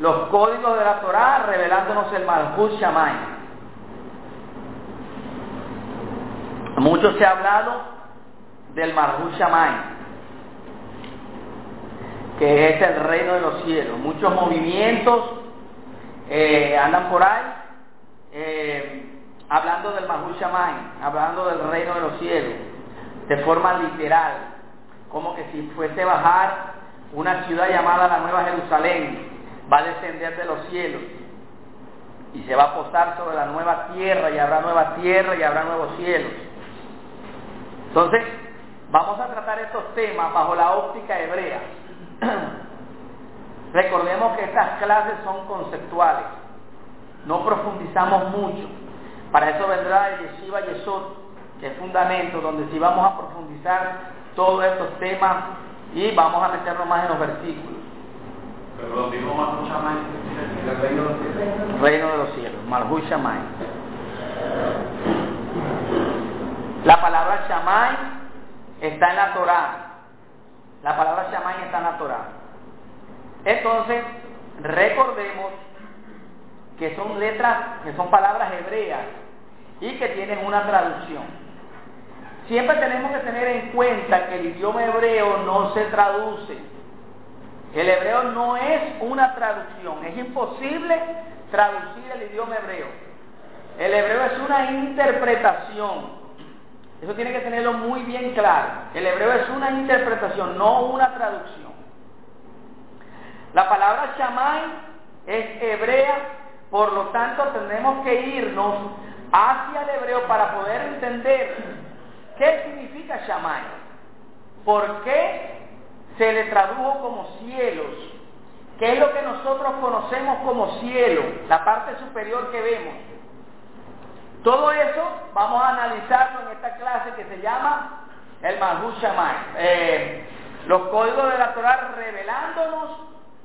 Los códigos de la Torá revelándonos el Malhut Shammai. Mucho se ha hablado del Malhut Shammai, que es el reino de los cielos. Muchos movimientos eh, andan por ahí eh, hablando del Malhut Shammai, hablando del reino de los cielos, de forma literal, como que si fuese bajar una ciudad llamada la Nueva Jerusalén, va a descender de los cielos y se va a posar sobre la nueva tierra y habrá nueva tierra y habrá nuevos cielos. Entonces, vamos a tratar estos temas bajo la óptica hebrea. Recordemos que estas clases son conceptuales, no profundizamos mucho. Para eso vendrá el Yeshiva Yesod, que es fundamento, donde sí vamos a profundizar todos estos temas y vamos a meternos más en los versículos. Pero lo dijo Malhut Shammai, el reino de los cielos. Reino de los cielos, Malhut Shammai. La palabra Shammai está en la Torá. La palabra Shammai está en la Torá. Entonces, recordemos que son letras, que son palabras hebreas y que tienen una traducción. Siempre tenemos que tener en cuenta que el idioma hebreo no se traduce. El hebreo no es una traducción, es imposible traducir el idioma hebreo. El hebreo es una interpretación. Eso tiene que tenerlo muy bien claro. El hebreo es una interpretación, no una traducción. La palabra Shammai es hebrea, por lo tanto tenemos que irnos hacia el hebreo para poder entender qué significa Shammai. ¿Por qué se le tradujo como cielos? ¿Qué es lo que nosotros conocemos como cielo? La parte superior que vemos. Todo eso vamos a analizarlo en esta clase que se llama el Malhut. Eh, los códigos de la Torah revelándonos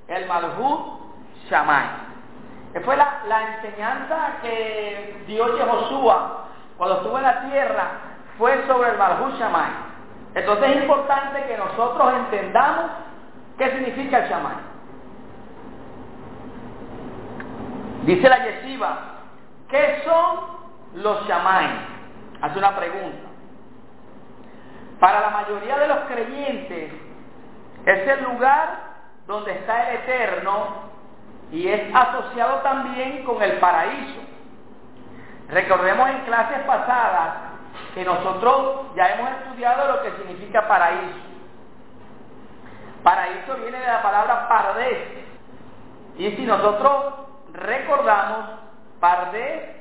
el Malhut Shammai. Que fue la, enseñanza que dio Yehoshua cuando estuvo en la tierra, fue sobre el Malhut Shammai. Entonces es importante que nosotros entendamos qué significa el Shammai. Dice la Yeshiva, ¿qué son los Shammai? Hace una pregunta. Para la mayoría de los creyentes es el lugar donde está el Eterno y es asociado también con el paraíso. Recordemos en clases pasadas que nosotros ya hemos estudiado lo que significa paraíso. Paraíso viene de la palabra pardés. Y si nosotros recordamos, pardés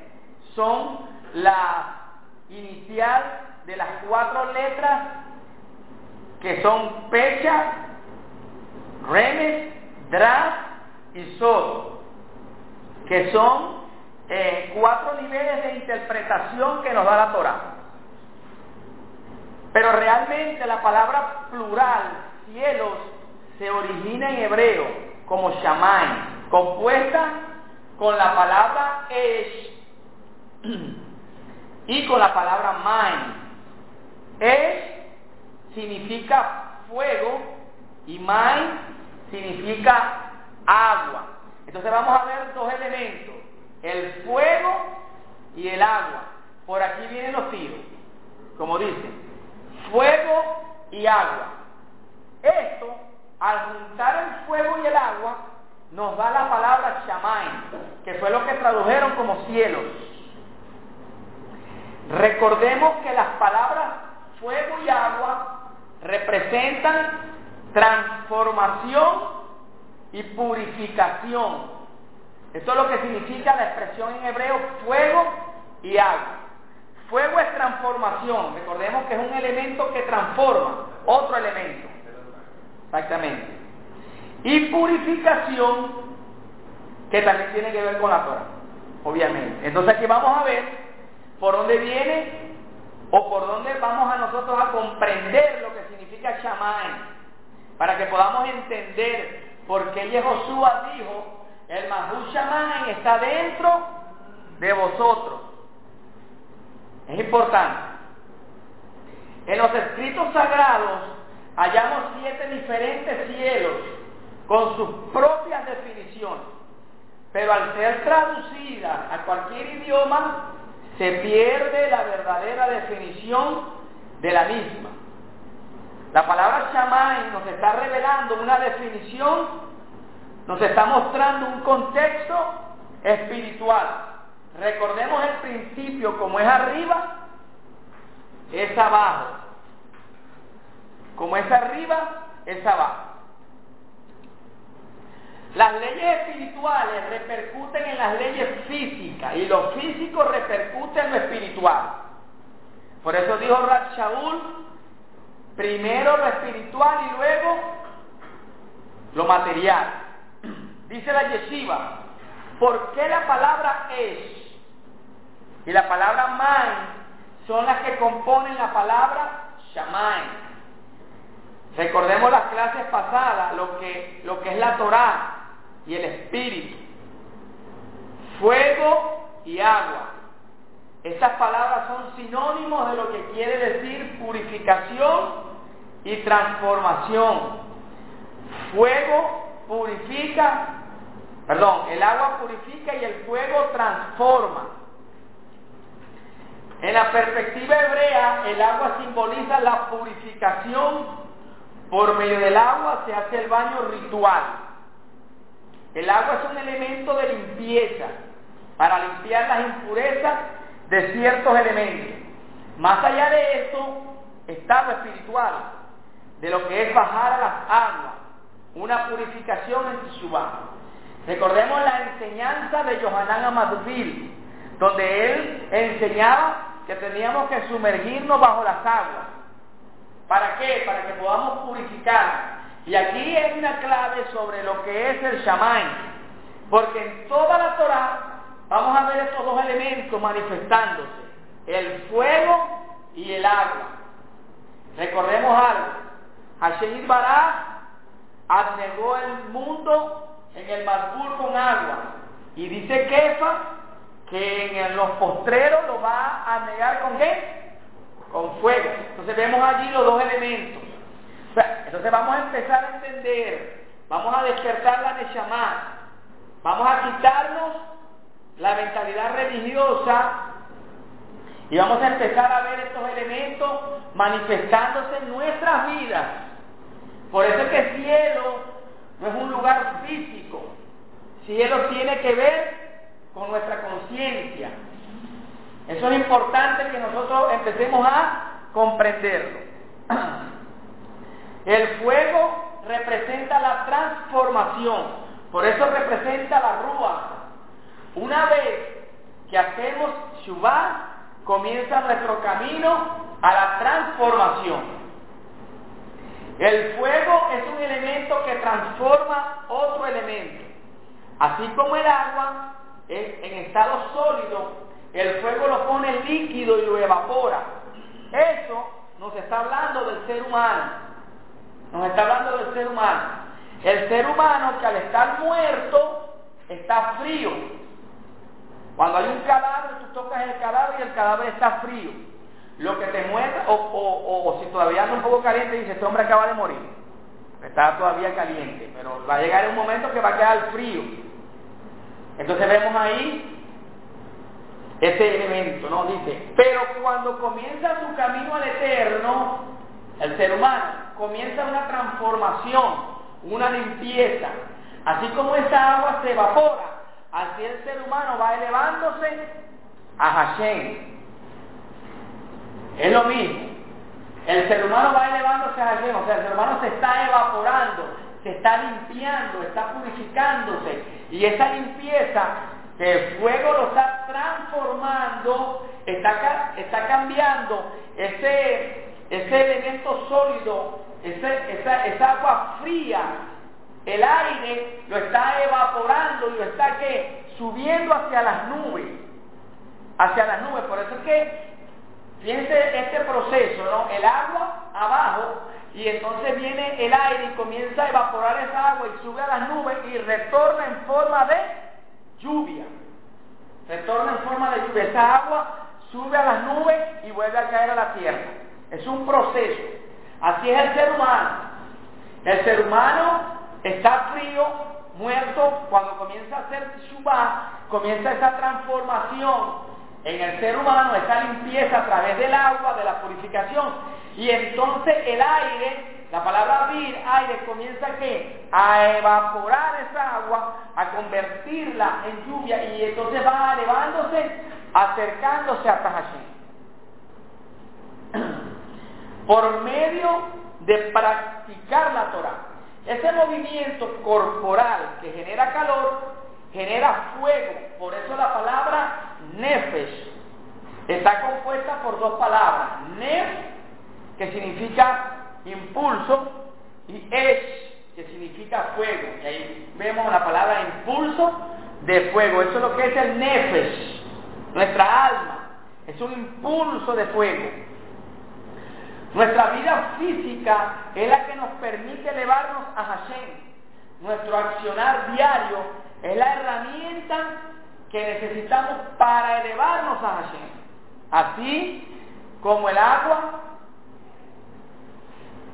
son la inicial de las cuatro letras que son pecha, remes, dras y sod, que son eh, cuatro niveles de interpretación que nos da la Torah. Pero realmente la palabra plural, cielos, se origina en hebreo como Shammai, compuesta con la palabra Esh y con la palabra Main. Esh significa fuego y Main significa agua. Entonces vamos a ver dos elementos, el fuego y el agua. Por aquí vienen los tiros, como dicen, fuego y agua. Esto, al juntar el fuego y el agua, nos da la palabra Shammai, que fue lo que tradujeron como cielos. Recordemos que las palabras fuego y agua representan transformación y purificación. Esto es lo que significa la expresión en hebreo fuego y agua. Fuego es transformación, recordemos que es un elemento que transforma otro elemento. Exactamente. Y purificación, que también tiene que ver con la Torah. obviamente. Entonces aquí vamos a ver por dónde viene o por dónde vamos a nosotros a comprender lo que significa Shammai, para que podamos entender por qué Yehoshua dijo, el Mahu Shammai está dentro de vosotros. Es importante. En los escritos sagrados hallamos siete diferentes cielos con sus propias definiciones, pero al ser traducidas a cualquier idioma se pierde la verdadera definición de la misma. La palabra Shammai nos está revelando una definición, nos está mostrando un contexto espiritual. Recordemos el principio, como es arriba, es abajo. Como es arriba, es abajo. Las leyes espirituales repercuten en las leyes físicas y lo físico repercute en lo espiritual. Por eso dijo Shaul, primero lo espiritual y luego lo material. Dice la yeshiva, ¿por qué la palabra es y la palabra man son las que componen la palabra shamay? Recordemos las clases pasadas, lo que, lo que es la Torah, y el espíritu, fuego y agua. Estas palabras son sinónimos de lo que quiere decir purificación y transformación. Fuego purifica, perdón, el agua purifica y el fuego transforma. En la perspectiva hebrea, el agua simboliza la purificación. Por medio del agua se hace el baño ritual. El agua es un elemento de limpieza para limpiar las impurezas de ciertos elementos. Más allá de eso está lo espiritual, de lo que es bajar a las aguas, una purificación en Teshuvah. Recordemos la enseñanza de Johanan Amadvil, donde él enseñaba que teníamos que sumergirnos bajo las aguas. ¿Para qué? Para que podamos purificar y aquí hay una clave sobre lo que es el shaman, porque en toda la Torah vamos a ver estos dos elementos manifestándose, el fuego y el agua. Recordemos algo, Hashem Bará abnegó el mundo en el Marbur con agua y dice Kefa en los postreros lo va a negar con qué? Con fuego. Entonces vemos allí los dos elementos. Entonces vamos a empezar a entender, vamos a despertar la Neshama, vamos a quitarnos la mentalidad religiosa y vamos a empezar a ver estos elementos manifestándose en nuestras vidas. Por eso es que el cielo no es un lugar físico, cielo tiene que ver con nuestra conciencia. Eso es importante que nosotros empecemos a comprenderlo. El fuego representa la transformación, por eso representa la rúa. Una vez que hacemos Shubá, comienza nuestro camino a la transformación. El fuego es un elemento que transforma otro elemento. Así como el agua en estado sólido, el fuego lo pone líquido y lo evapora. Eso nos está hablando del ser humano. Nos está hablando del ser humano. El ser humano que al estar muerto está frío. Cuando hay un cadáver, tú tocas el cadáver y el cadáver está frío. Lo que te muestra, o, o, si todavía está un poco caliente, dice, este hombre acaba de morir. Está todavía caliente, pero va a llegar un momento que va a quedar frío. Entonces vemos ahí ese elemento, ¿no? Dice, pero cuando comienza su camino al eterno, el ser humano, comienza una transformación, una limpieza. Así como esa agua se evapora, así el ser humano va elevándose a Hashem. Es lo mismo. El ser humano va elevándose a Hashem, o sea, el ser humano se está evaporando, se está limpiando, está purificándose. Y esa limpieza, el fuego lo está transformando, está, está cambiando ese, ese elemento sólido esa, esa, agua fría, el aire lo está evaporando y lo está ¿qué? subiendo hacia las nubes, hacia las nubes. Por eso es que, fíjense este proceso, ¿no? El agua abajo y entonces viene el aire y comienza a evaporar esa agua y sube a las nubes y retorna en forma de lluvia. Retorna en forma de lluvia. Esa agua sube a las nubes y vuelve a caer a la tierra. Es un proceso. Así es el ser humano. El ser humano está frío, muerto, cuando comienza a hacer Shubá, comienza esa transformación en el ser humano, esa limpieza a través del agua, de la purificación. Y entonces el aire, la palabra vir, aire, comienza ¿qué? a evaporar esa agua, a convertirla en lluvia y entonces va elevándose, acercándose a Tahashim. Por medio de practicar la Torah. Ese movimiento corporal que genera calor, genera fuego. Por eso la palabra nefesh está compuesta por dos palabras. Nef, que significa impulso, y esh, que significa fuego. Y ahí vemos la palabra impulso de fuego. Eso es lo que es el nefesh, nuestra alma. Es un impulso de fuego. Nuestra vida física es la que nos permite elevarnos a Hashem. Nuestro accionar diario es la herramienta que necesitamos para elevarnos a Hashem. Así como el agua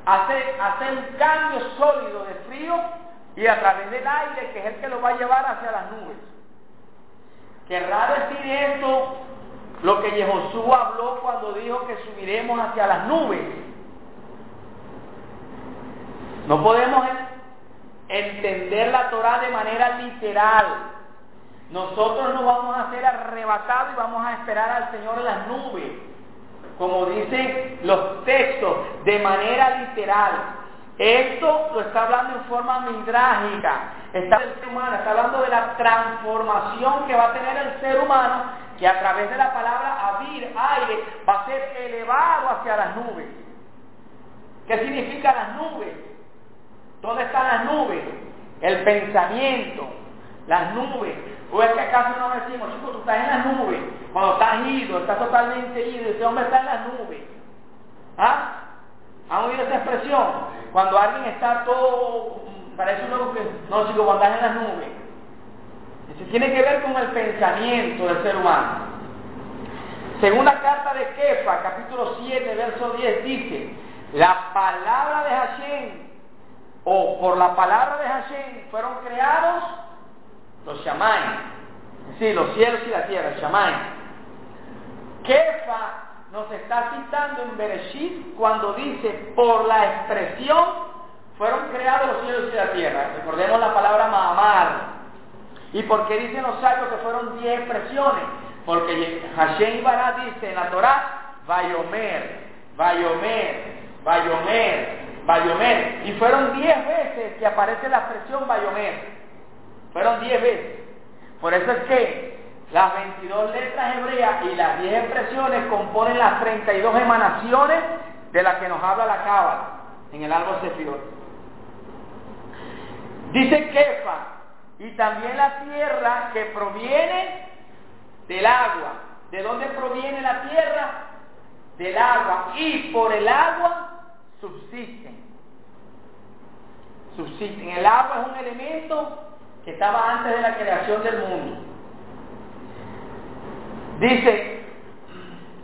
hace, hace un cambio sólido de frío y a través del aire, que es el que lo va a llevar hacia las nubes. Querrá decir esto lo que Yehoshua habló cuando dijo que subiremos hacia las nubes. No podemos entender la Torah de manera literal. Nosotros no vamos a ser arrebatados y vamos a esperar al Señor en las nubes, como dicen los textos, de manera literal. Esto lo está hablando en forma midrágica, está, está hablando de la transformación que va a tener el ser humano que a través de la palabra abrir, aire, va a ser elevado hacia las nubes. ¿Qué significa las nubes? ¿Dónde están las nubes? El pensamiento, las nubes. ¿O es que acaso no decimos, chicos, tú estás en las nubes? Cuando estás ido, estás totalmente ido, ese hombre está en las nubes. ¿Ah? ¿Han oído esa expresión? Cuando alguien está todo, parece uno que, no chicos, cuando estás en las nubes. Eso tiene que ver con el pensamiento del ser humano. Segunda carta de Kefa, capítulo 7, verso 10, dice, la palabra de Hashem, o por la palabra de Hashem, fueron creados los Shamay, sí, los cielos y la tierra, Shamay. Kefa nos está citando en Bereshit cuando dice, por la expresión fueron creados los cielos y la tierra. Recordemos la palabra Mahamar, ¿Y por qué dicen los sabios que fueron diez expresiones? Porque Hashem Bará dice en la Torah, Bayomer, Bayomer, Bayomer, Bayomer. Y fueron diez veces que aparece la expresión Bayomer. Fueron diez veces. Por eso es que las 22 letras hebreas y las 10 expresiones componen las 32 emanaciones de las que nos habla la Cábala en el árbol Sefirot. Dice Kefa, y también la tierra que proviene del agua. ¿De dónde proviene la tierra? Del agua. Y por el agua subsisten. Subsisten. El agua es un elemento que estaba antes de la creación del mundo. Dice,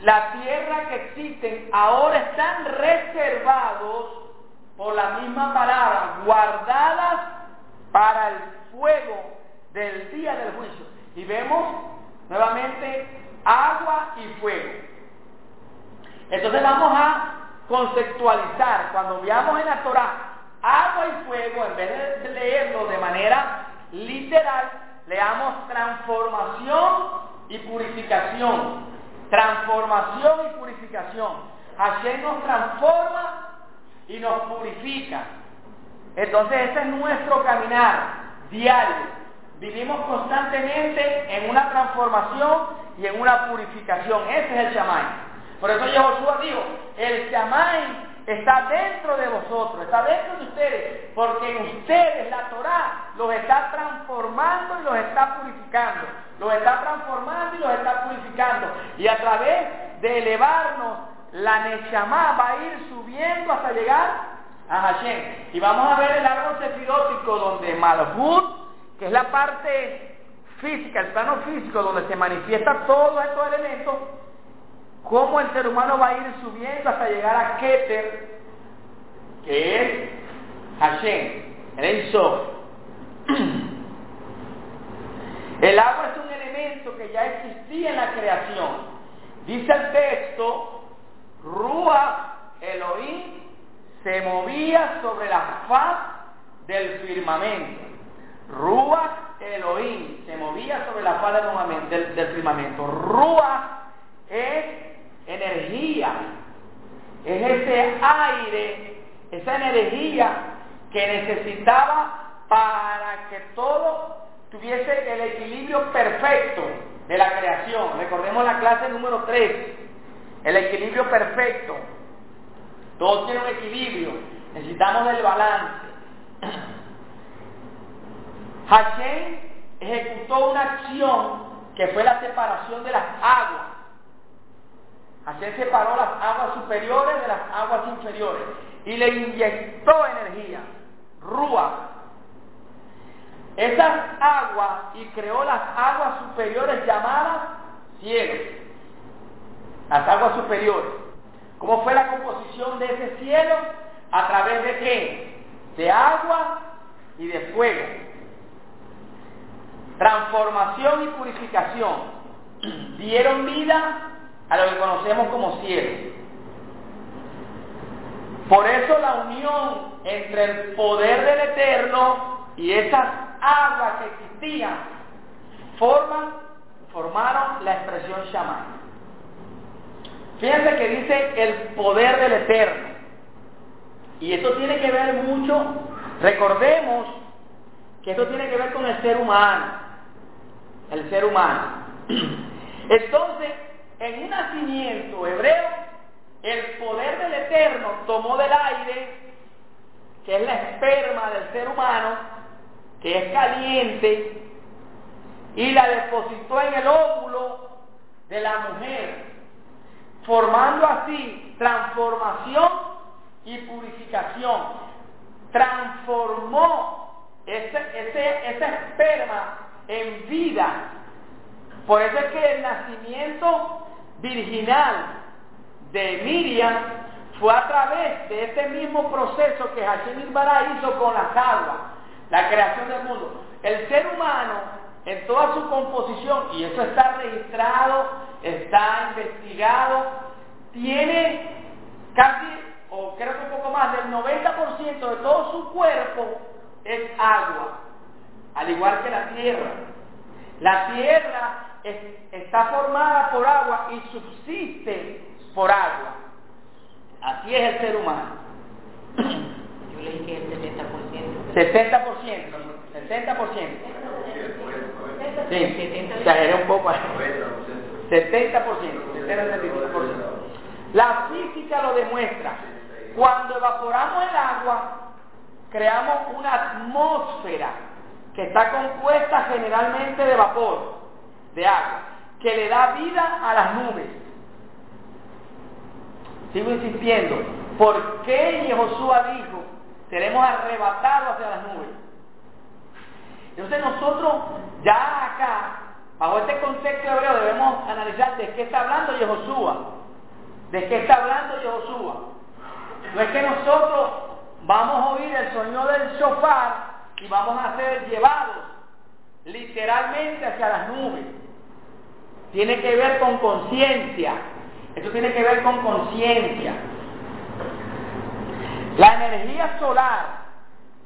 la tierra que existen ahora están reservados por la misma palabra, guardadas para el fuego del día del juicio. Y vemos nuevamente agua y fuego. Entonces vamos a conceptualizar, cuando veamos en la Torah agua y fuego, en vez de leerlo de manera literal, leamos transformación y purificación. Transformación y purificación. Hashem nos transforma y nos purifica. Entonces ese es nuestro caminar diario. Vivimos constantemente en una transformación y en una purificación. Ese es el chamay. Por eso Josué dijo, el chamay está dentro de vosotros, está dentro de ustedes, porque en ustedes la Torah los está transformando y los está purificando, los está transformando y los está purificando. Y a través de elevarnos, la Neshama va a ir subiendo hasta llegar a Hashem. Y vamos a ver el árbol sefidótico donde Malhut, que es la parte física, el plano físico, donde se manifiesta todos estos elementos, cómo el ser humano va a ir subiendo hasta llegar a Keter, que es Hashem, el. El agua es un elemento que ya existía en la creación. Dice el texto, Rúa Elohim se movía sobre la faz del firmamento. Rúa Elohim se movía sobre la faz del, del firmamento. Rúa es energía, es ese aire, esa energía que necesitaba para que todo tuviese el equilibrio perfecto de la creación. Recordemos la clase número 3, el equilibrio perfecto. Todo tiene un equilibrio, necesitamos el balance. Hashem ejecutó una acción que fue la separación de las aguas Hashem separó las aguas superiores de las aguas inferiores y le inyectó energía, rúa. Esas aguas y creó las aguas superiores llamadas cielos. Las aguas superiores. ¿Cómo fue la composición de ese cielo? ¿A través de qué? De agua y de fuego. Transformación y purificación. Dieron vida a lo que conocemos como cielo. Por eso la unión entre el poder del Eterno y esas aguas que existían forman, formaron la expresión Shaman. Fíjense que dice el poder del Eterno. Y esto tiene que ver mucho, recordemos que esto tiene que ver con el ser humano. El ser humano. Entonces, en un nacimiento hebreo, el poder del Eterno tomó del aire, que es la esperma del ser humano, que es caliente, y la depositó en el óvulo de la mujer, formando así transformación y purificación. Transformó ese, esperma en vida. Por eso es que el nacimiento virginal de Miriam fue a través de este mismo proceso que Hashem Ibará hizo con las aguas, la creación del mundo. El ser humano, en toda su composición, y eso está registrado, está investigado, tiene casi, o creo que un poco más, del 90% de todo su cuerpo es agua, al igual que la tierra. La tierra está formada por agua y subsiste por agua. Así es el ser humano. Yo leí que el 70%. 70%. 60%. Sí, exageré un poco. 70%, 70%. La física lo demuestra. Cuando evaporamos el agua, creamos una atmósfera que está compuesta generalmente de vapor de agua, que le da vida a las nubes. Sigo insistiendo, ¿por qué Josué dijo, seremos arrebatados hacia las nubes? Entonces nosotros ya acá, bajo este contexto hebreo, debemos analizar de qué está hablando Josué, de qué está hablando Josué. No es que nosotros vamos a oír el sonido del shofar y vamos a ser llevados literalmente hacia las nubes tiene que ver con conciencia. Esto tiene que ver con conciencia. La energía solar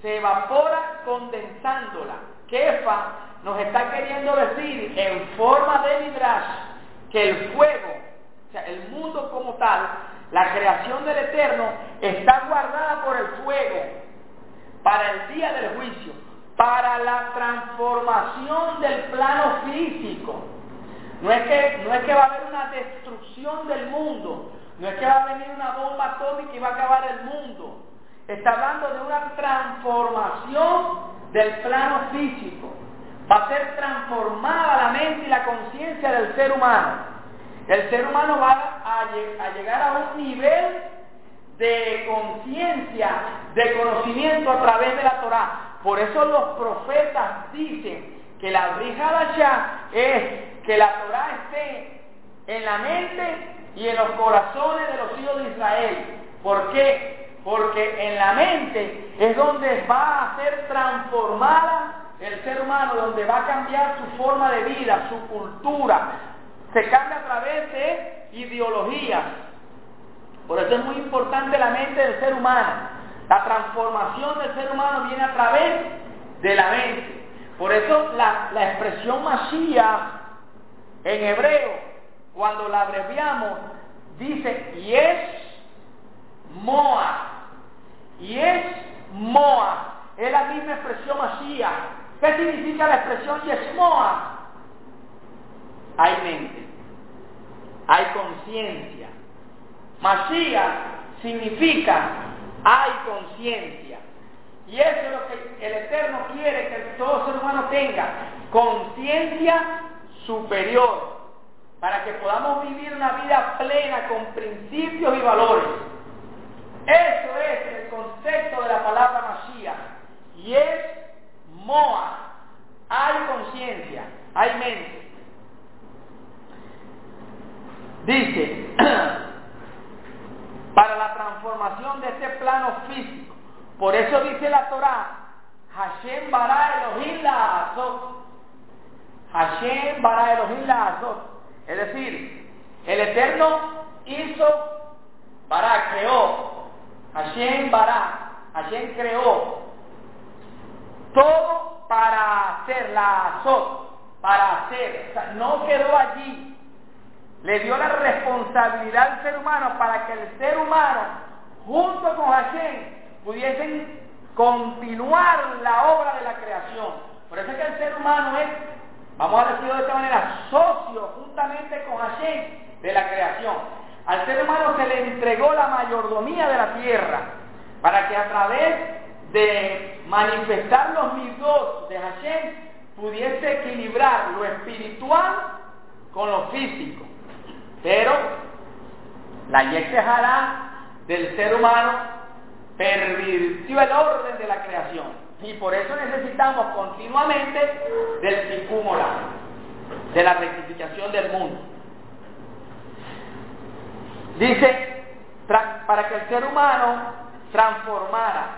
se evapora condensándola. Kefa nos está queriendo decir en forma de Midrash que el fuego, o sea, el mundo como tal, la creación del Eterno, está guardada por el fuego para el día del juicio, para la transformación del plano físico. No es, que, no es que va a haber una destrucción del mundo, no es que va a venir una bomba atómica y va a acabar el mundo. Está hablando de una transformación del plano físico. Va a ser transformada la mente y la conciencia del ser humano. El ser humano va a, llegar a un nivel de conciencia, de conocimiento a través de la Torah. Por eso los profetas dicen que la allá es que la Torah esté en la mente y en los corazones de los hijos de Israel. ¿Por qué? Porque en la mente es donde va a ser transformada el ser humano, donde va a cambiar su forma de vida, su cultura. Se cambia a través de ideologías. Por eso es muy importante la mente del ser humano. La transformación del ser humano viene a través de la mente. Por eso la, expresión Mashiach en hebreo, cuando la abreviamos, dice Yesh Moa. Yesh Moa. Es la misma expresión Mashiach. ¿Qué significa la expresión Yesh Moa? Hay mente. Hay conciencia. Mashiach significa hay conciencia. Y eso es lo que el Eterno quiere que todo ser humano tenga, conciencia superior, para que podamos vivir una vida plena con principios y valores. Eso es el concepto de la palabra Mashiach. Y es Moa. Hay conciencia, hay mente. Dice, para la transformación de este plano físico, por eso dice la Torah, Hashem bara Elohim la azot. Hashem bara Elohim la. Es decir, el Eterno hizo, bara, creó. Hashem bara, Hashem creó. Todo para hacer la azot, para hacer. No quedó allí. Le dio la responsabilidad al ser humano para que el ser humano, junto con Hashem, pudiesen continuar la obra de la creación. Por eso es que el ser humano es, vamos a decirlo de esta manera, socio juntamente con Hashem de la creación. Al ser humano se le entregó la mayordomía de la tierra para que a través de manifestar los mitos de Hashem pudiese equilibrar lo espiritual con lo físico. Pero la Yetzirah del ser humano pervirtió el orden de la creación. Y por eso necesitamos continuamente del picúmola, de la rectificación del mundo. Dice, para que el ser humano transformara.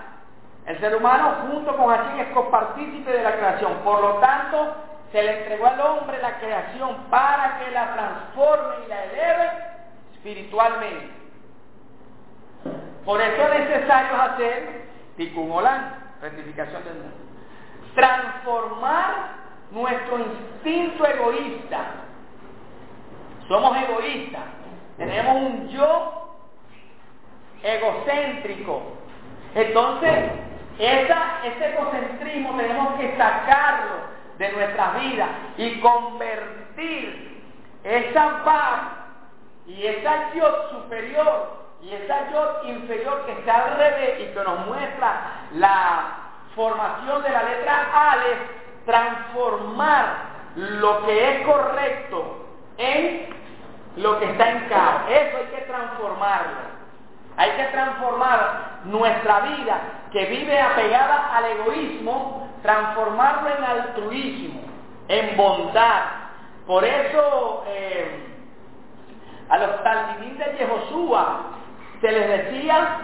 El ser humano junto con Hashem es copartícipe de la creación. Por lo tanto, se le entregó al hombre la creación para que la transforme y la eleve espiritualmente. Por eso es necesario hacer tikkun rectificación. Transformar nuestro instinto egoísta. Somos egoístas. Tenemos un yo egocéntrico. Entonces, ese egocentrismo tenemos que sacarlo de nuestra vida y convertir esa paz y esa yo superior y esa yo inferior que está al revés y que nos muestra la formación de la letra Ale, transformar lo que es correcto en lo que está en caos. Eso hay que transformarlo. Hay que transformar nuestra vida que vive apegada al egoísmo, transformarlo en altruismo, en bondad. Por eso eh, a los talmidín de Yehoshua se les decía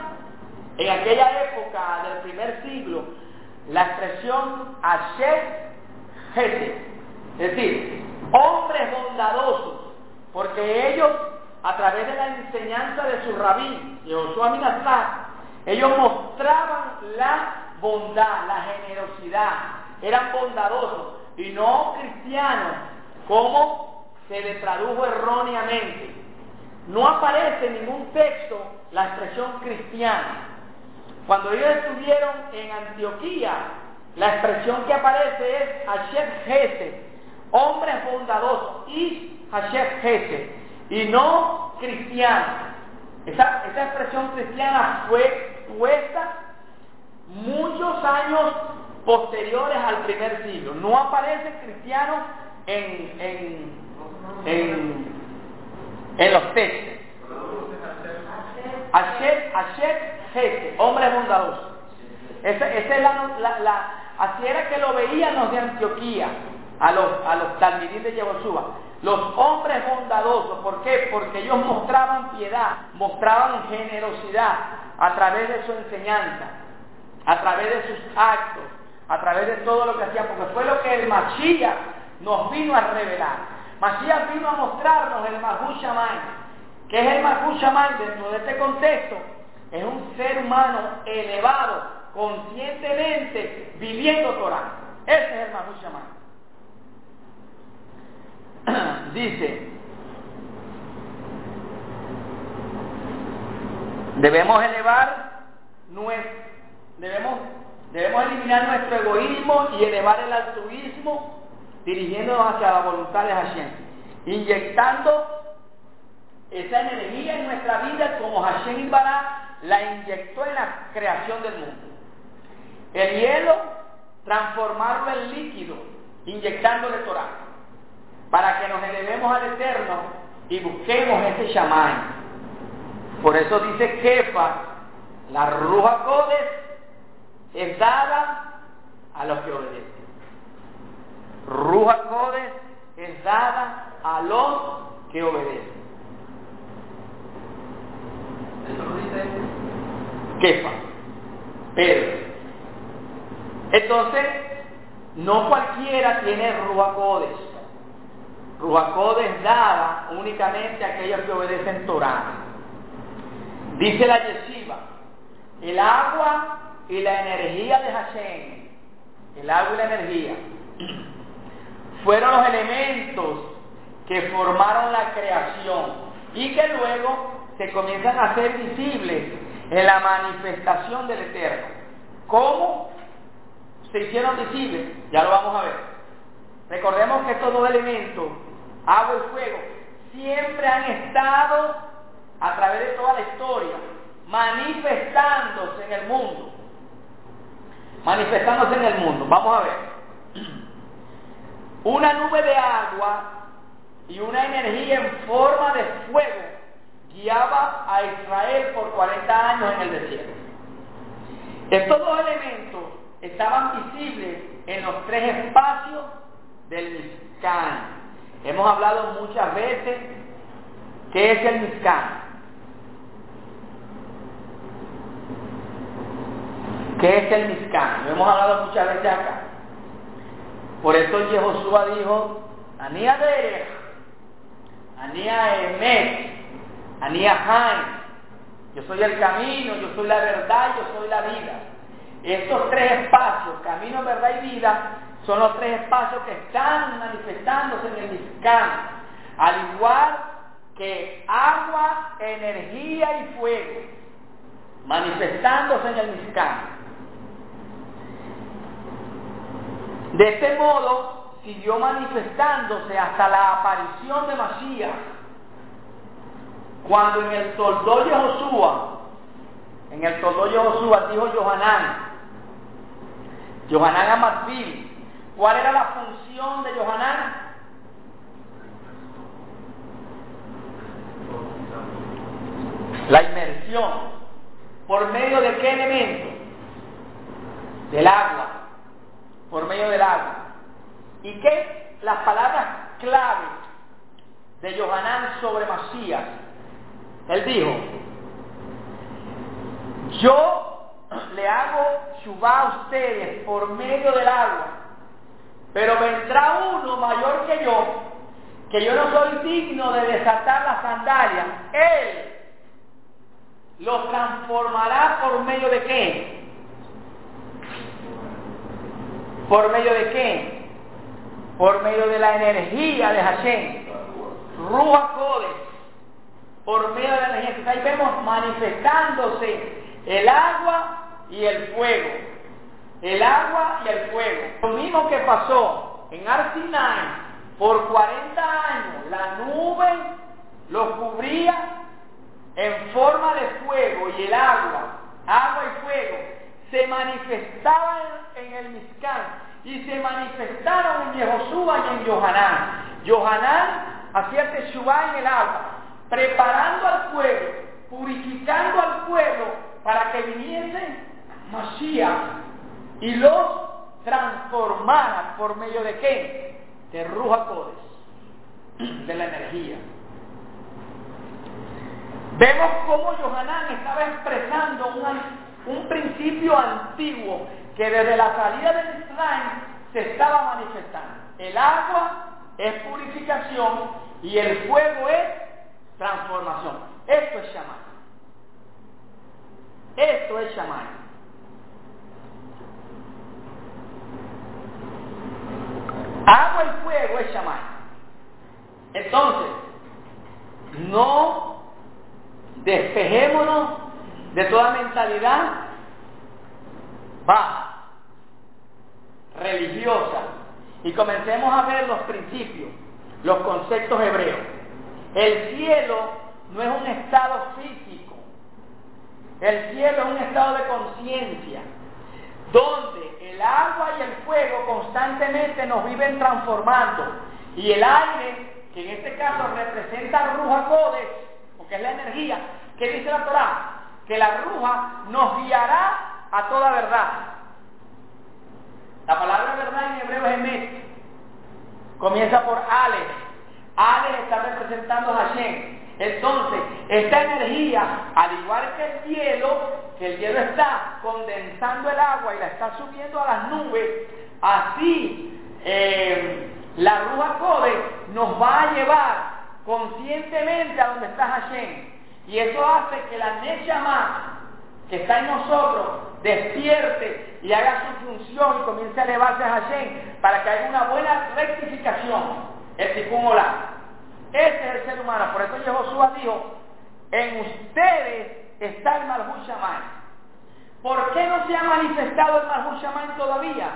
en aquella época del primer siglo la expresión Asher es decir, hombres bondadosos, porque ellos, a través de la enseñanza de su rabí, Josué Minazá, ellos mostraban la bondad, la generosidad, eran bondadosos y no cristianos, como se les tradujo erróneamente. No aparece en ningún texto la expresión cristiana. Cuando ellos estuvieron en Antioquía, la expresión que aparece es Hashem Hesed, hombres bondadosos, y Hashem Hesed, y no cristianos. Esa, esa expresión cristiana fue puesta muchos años posteriores al primer siglo. No aparece cristiano en, en, en, en los textos. Asher, Asher Jese, hombre bondadoso. Esa, esa es la, la, así era que lo veían los de Antioquía, a los, a los de Yehoshua. Los hombres bondadosos, ¿por qué? Porque ellos mostraban piedad, mostraban generosidad a través de su enseñanza, a través de sus actos, a través de todo lo que hacían, porque fue lo que el Mashiach nos vino a revelar. Mashiach vino a mostrarnos el Mahushamay. ¿Qué es el Mahushamay dentro de este contexto? Es un ser humano elevado, conscientemente, viviendo Torah. Ese es el Mahushamay. Dice, debemos elevar nuestro, debemos, debemos eliminar nuestro egoísmo y elevar el altruismo dirigiéndonos hacia la voluntad de Hashem, inyectando esa energía en nuestra vida como Hashem Ibará la inyectó en la creación del mundo. El hielo, transformarlo en líquido, inyectándole Torah, para que nos elevemos al Eterno y busquemos ese Shaman. Por eso dice Kefa, la Ruja Codes es dada a los que obedecen. Ruja Codes es dada a los que obedecen. Eso lo dice Kefa, Pedro. Entonces, no cualquiera tiene Ruacodes. Ruacodes dada únicamente a aquellos que obedecen Torah. Dice la Yeshiva, el agua y la energía de Hashem, el agua y la energía, fueron los elementos que formaron la creación y que luego se comienzan a hacer visibles en la manifestación del Eterno. ¿Cómo se hicieron visibles? Ya lo vamos a ver. Recordemos que estos dos elementos, agua y fuego, siempre han estado a través de toda la historia, manifestándose en el mundo. Manifestándose en el mundo. Vamos a ver. Una nube de agua y una energía en forma de fuego guiaba a Israel por 40 años en el desierto. Estos dos elementos estaban visibles en los tres espacios del Mizcán. Hemos hablado muchas veces qué es el Mizcán. ¿Qué es el Mizcán? Lo hemos hablado muchas veces acá. Por eso Yehoshua dijo, Anía Derech, Anía Emet, Anía Haim, yo soy el camino, yo soy la verdad, yo soy la vida. Estos tres espacios, camino, verdad y vida, son los tres espacios que están manifestándose en el Mizcán, al igual que agua, energía y fuego, manifestándose en el Mizcán. De este modo siguió manifestándose hasta la aparición de Masías, cuando en el Toldó de Josué, en el Toldó de Josué dijo Johanán, Johanán Amatbil, ¿cuál era la función de Johanán? La inmersión. ¿Por medio de qué elemento? Del agua. Por medio del agua. ¿Y qué? Las palabras claves de Johanán sobre Masías. Él dijo, yo le hago chubá a ustedes por medio del agua, pero vendrá uno mayor que yo, que yo no soy digno de desatar las sandalias. Él lo transformará por medio de qué? ¿Por medio de qué? Por medio de la energía de Hashem. Ruach Kodesh. Por medio de la energía. Ahí vemos manifestándose el agua y el fuego. El agua y el fuego. Lo mismo que pasó en Arsinai. Por 40 años la nube los cubría en forma de fuego y el agua, agua y fuego, se manifestaban en el Mizcán y se manifestaron en Yehoshua y en Johanán. Johanán hacía el teshuvá en el agua, preparando al pueblo, purificando al pueblo para que viniese Mashiach y los transformara por medio de qué? De Ruja de la energía. Vemos cómo Johanán estaba expresando un, un principio antiguo que desde la salida del Israel se estaba manifestando. El agua es purificación y el fuego es transformación. Esto es Shammai. Esto es Shammai. Agua y fuego es Shammai. Entonces, no despejémonos de toda mentalidad baja, religiosa, y comencemos a ver los principios, los conceptos hebreos. El cielo no es un estado físico, el cielo es un estado de conciencia, donde el agua y el fuego constantemente nos viven transformando, y el aire, que en este caso representa Ruja porque es la energía, ¿qué dice la Torah? Que la Ruja nos guiará a toda verdad. La palabra verdad en hebreo es emet. Comienza por Ale. Ale está representando a Hashem. Entonces, esta energía, al igual que el hielo, que el hielo está condensando el agua y la está subiendo a las nubes, así eh, la Ruja Code nos va a llevar conscientemente a donde está Hashem. Y eso hace que la Neshama que está en nosotros despierte y haga su función y comience a elevarse a Hashem para que haya una buena rectificación. El tikkun Ese es el ser humano. Por eso Josué dijo, en ustedes está el Malhut Shaman. ¿Por qué no se ha manifestado el Malhut Shaman todavía?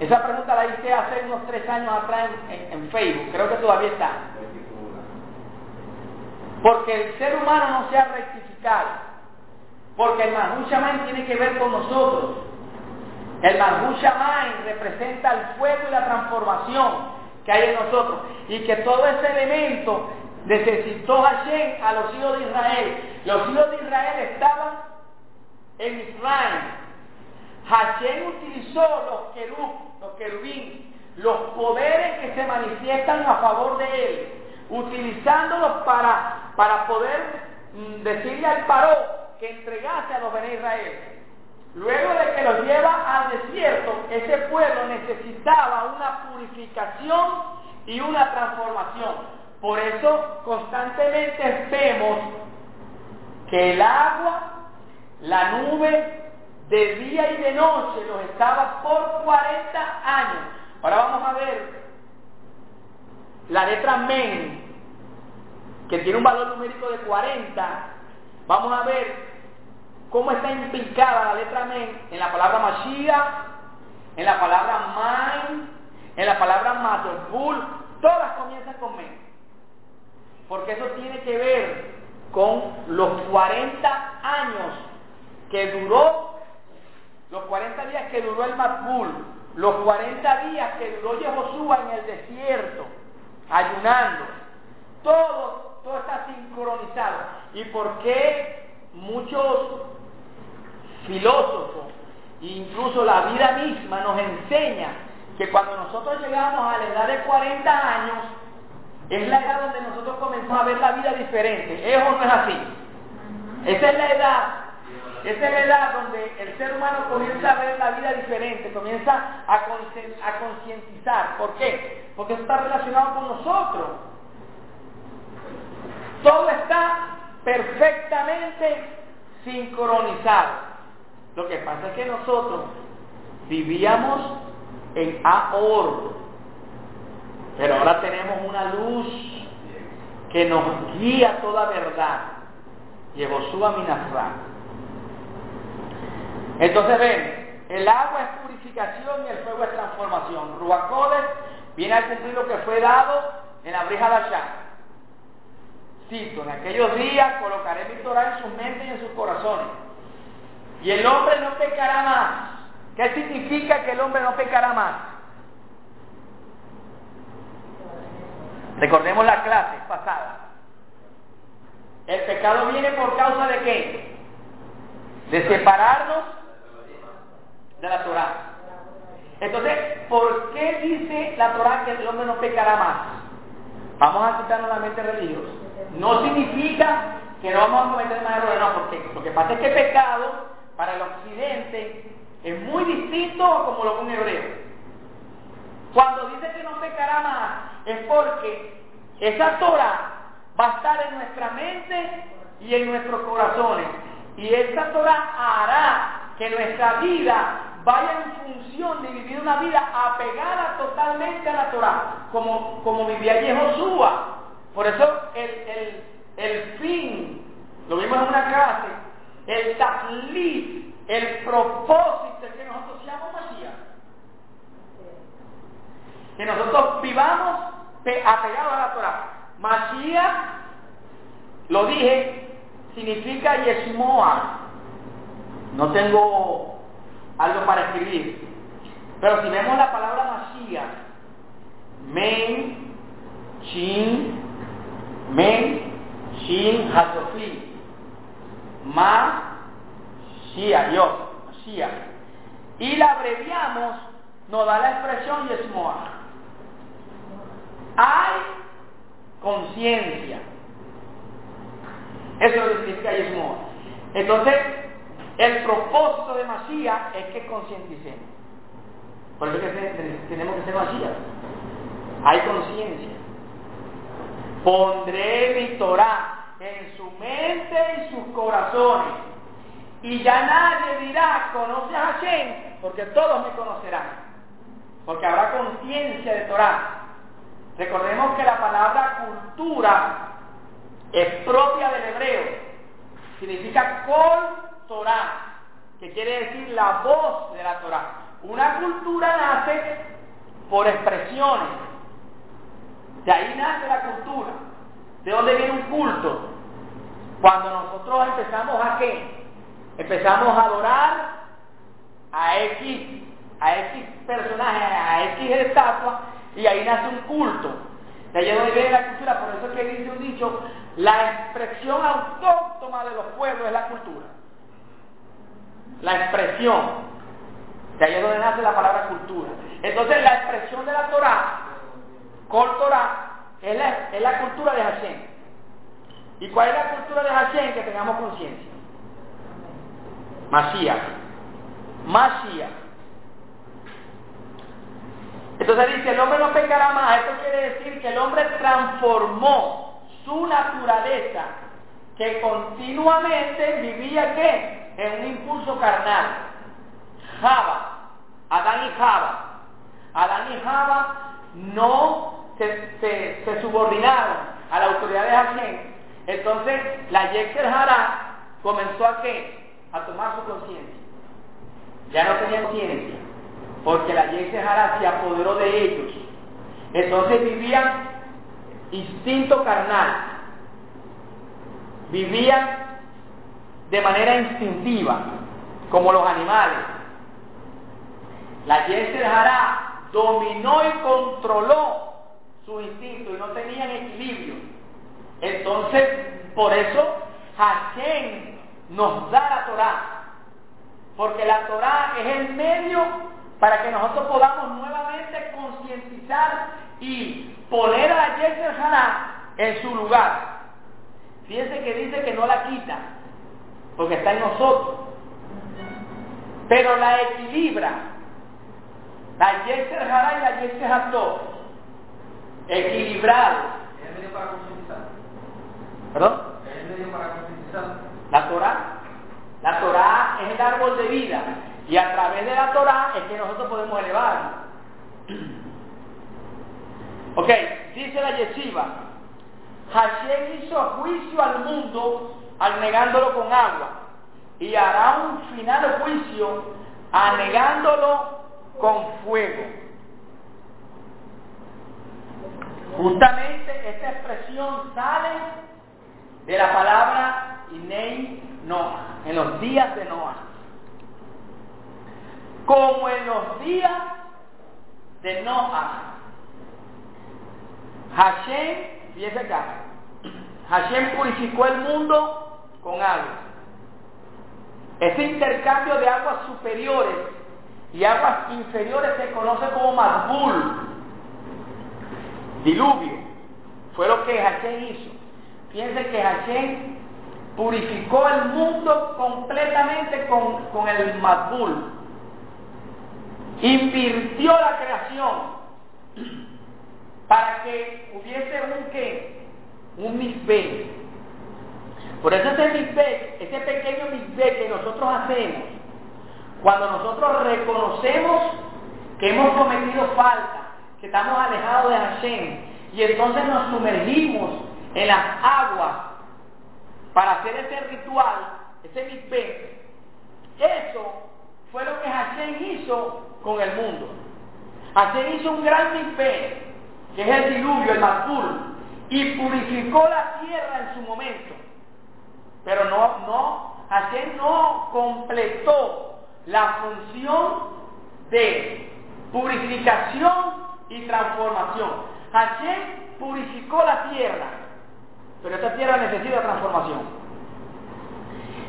Esa pregunta la hice hace unos tres años atrás en Facebook. Creo que todavía está. Porque el ser humano no se ha rectificado. Porque el Mahú tiene que ver con nosotros. El Mahú representa el fuego y la transformación que hay en nosotros. Y que todo ese elemento necesitó Hashem a los hijos de Israel. Los hijos de Israel estaban en Israel. Hashem utilizó los querub, los querubín, los poderes que se manifiestan a favor de él utilizándolos para, para poder mm, decirle al paró que entregase a los de Israel. Luego de que los lleva al desierto, ese pueblo necesitaba una purificación y una transformación. Por eso constantemente vemos que el agua, la nube, de día y de noche los estaba por 40 años. Ahora vamos a ver la letra men, que tiene un valor numérico de 40, vamos a ver cómo está implicada la letra men en la palabra Mashiach, en la palabra main, en la palabra Matobul, todas comienzan con men. Porque eso tiene que ver con los 40 años que duró, los 40 días que duró el Matbul, los 40 días que duró Yehoshua en el desierto, ayunando. Todo, todo está sincronizado. ¿Y por qué muchos filósofos, incluso la vida misma, nos enseña que cuando nosotros llegamos a la edad de 40 años, es la edad donde nosotros comenzamos a ver la vida diferente. ¿Es o no es así? Esa es la edad esa es la edad donde el ser humano comienza a ver la vida diferente, comienza a, concientizar. ¿Por qué? Porque eso está relacionado con nosotros. Todo está perfectamente sincronizado. Lo que pasa es que nosotros vivíamos en ahorro, pero ahora tenemos una luz que nos guía toda verdad. su Minazra. Entonces ven, el agua es purificación y el fuego es transformación. Ruacodes viene a cumplir lo que fue dado en la brija de Allá. cito, en aquellos días colocaré mi Torah en sus mentes y en sus corazones. Y el hombre no pecará más. ¿Qué significa que el hombre no pecará más? Recordemos la clase pasada. El pecado viene por causa de qué? De separarnos la Torah. Entonces, ¿por qué dice la Torah que el hombre no pecará más? Vamos a citar nuevamente religiosos. No significa que no vamos a cometer más errores, no, porque lo que pasa es que pecado para el occidente es muy distinto a como lo un hebreo. Cuando dice que no pecará más, es porque esa Torah va a estar en nuestra mente y en nuestros corazones. Y esa Torah hará que nuestra vida vaya en función de vivir una vida apegada totalmente a la Torah, como, como vivía Josué. Por eso el, el, el fin, lo vimos en una clase, el taklif, el propósito que nosotros seamos Masías. Que nosotros vivamos apegados a la Torah. Masías, lo dije, significa Yeshmoa. No tengo algo para escribir. Pero si vemos la palabra Masías, Men, Shin, Men, Shin, Hasofi, Ma, Shia, yo, Shia. Y la abreviamos, nos da la expresión Yesmoa. Hay conciencia. Eso es lo que significa Yesmoa. Entonces, el propósito de Masías es que concienticemos. Por eso que tenemos que ser Masías. Hay conciencia. Pondré mi Torah en su mente y sus corazones. Y ya nadie dirá, conoce a Hashem, porque todos me conocerán. Porque habrá conciencia de Torah. Recordemos que la palabra cultura es propia del hebreo. Significa col Torah, que quiere decir la voz de la Torah. Una cultura nace por expresiones. De ahí nace la cultura. ¿De dónde viene un culto? Cuando nosotros empezamos a qué? Empezamos a adorar a X, a X personaje, a X estatua, y ahí nace un culto. De ahí es donde viene la cultura, por eso es que dice un dicho, la expresión autóctona de los pueblos es la cultura. La expresión. De ahí es donde nace la palabra cultura. Entonces la expresión de la Torah, con Torah, es la, es la cultura de Hashem. ¿Y cuál es la cultura de Hashem? Que tengamos conciencia. Masías. Masías. Entonces dice, el hombre no pecará más. Esto quiere decir que el hombre transformó su naturaleza, que continuamente vivía ¿qué? En un impulso carnal. Java. Adán y Java. Adán y Java no se, subordinaron a la autoridad de Hashem. Entonces la Yexer Hará comenzó a qué? A tomar su conciencia. Ya no tenía conciencia porque la Hará se apoderó de ellos. Entonces vivían instinto carnal, vivían de manera instintiva, como los animales. La Hará dominó y controló su instinto y no tenían equilibrio. Entonces, por eso Hashem nos da la Torah, porque la Torah es el medio para que nosotros podamos nuevamente concientizar y poner a la Yetzer Hará en su lugar. Fíjense que dice que no la quita, porque está en nosotros, pero la equilibra. La Yetzer Hará y la Yetzer Hatov, equilibrado. ¿Es el medio para concientizar? ¿Perdón? ¿Es el medio para concientizar? La Torah. La Torah es el árbol de vida. Y a través de la Torah es que nosotros podemos elevar. Ok, dice la yeshiva, Hashem hizo juicio al mundo al negándolo con agua y hará un final juicio anegándolo con fuego. Justamente esta expresión sale de la palabra Inei Noah, en los días de Noah. Como en los días de Noah. Hashem, fíjese acá, Hashem purificó el mundo con agua. Ese intercambio de aguas superiores y aguas inferiores se conoce como Mazbul, diluvio. Fue lo que Hashem hizo. Fíjense que Hashem purificó el mundo completamente con, con el Mazbul. Invirtió la creación para que hubiese un qué? Un misbé. Por eso ese misbé, ese pequeño misbé que nosotros hacemos, cuando nosotros reconocemos que hemos cometido falta, que estamos alejados de Hashem, y entonces nos sumergimos en las aguas para hacer ese ritual, ese misbé, eso fue lo que Hashem hizo con el mundo. Hashem hizo un gran misbé, que es el diluvio, el Mazul, y purificó la tierra en su momento. Pero no, no, Hashem no completó la función de purificación y transformación. Hashem purificó la tierra, pero esta tierra necesita transformación.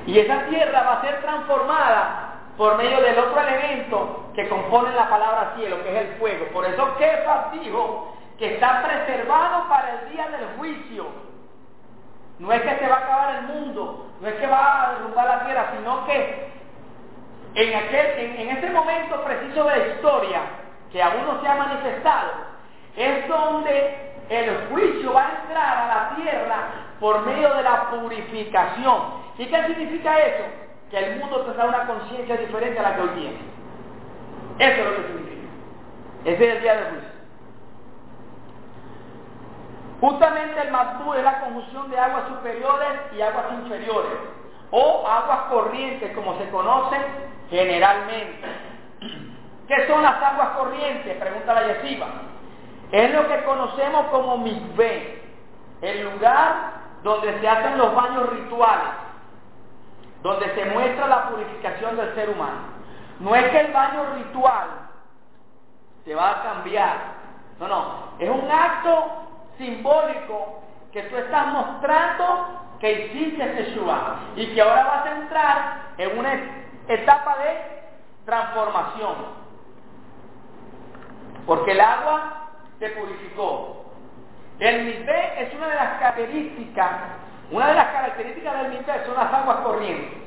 Y esa tierra va a ser transformada por medio del otro elemento que compone la palabra cielo, que es el fuego. Por eso Kefas dijo que está preservado para el día del juicio. No es que se va a acabar el mundo, no es que va a derrumbar la tierra, sino que en, aquel, en, ese momento preciso de la historia, que aún no se ha manifestado, es donde el juicio va a entrar a la tierra por medio de la purificación. ¿Y qué significa eso? Que el mundo tendrá una conciencia diferente a la que hoy tiene. Eso es lo que significa. Ese es el día del juicio. Justamente el Matú es la conjunción de aguas superiores y aguas inferiores, o aguas corrientes, como se conocen generalmente. ¿Qué son las aguas corrientes? Pregunta la yesiva. Es lo que conocemos como Mikveh, el lugar donde se hacen los baños rituales, donde se muestra la purificación del ser humano. No es que el baño ritual se va a cambiar, no, no, es un acto simbólico que tú estás mostrando que hiciste Teshuvah y que ahora vas a entrar en una etapa de transformación. Porque el agua te purificó. El mité es una de las características, una de las características del mité son las aguas corrientes.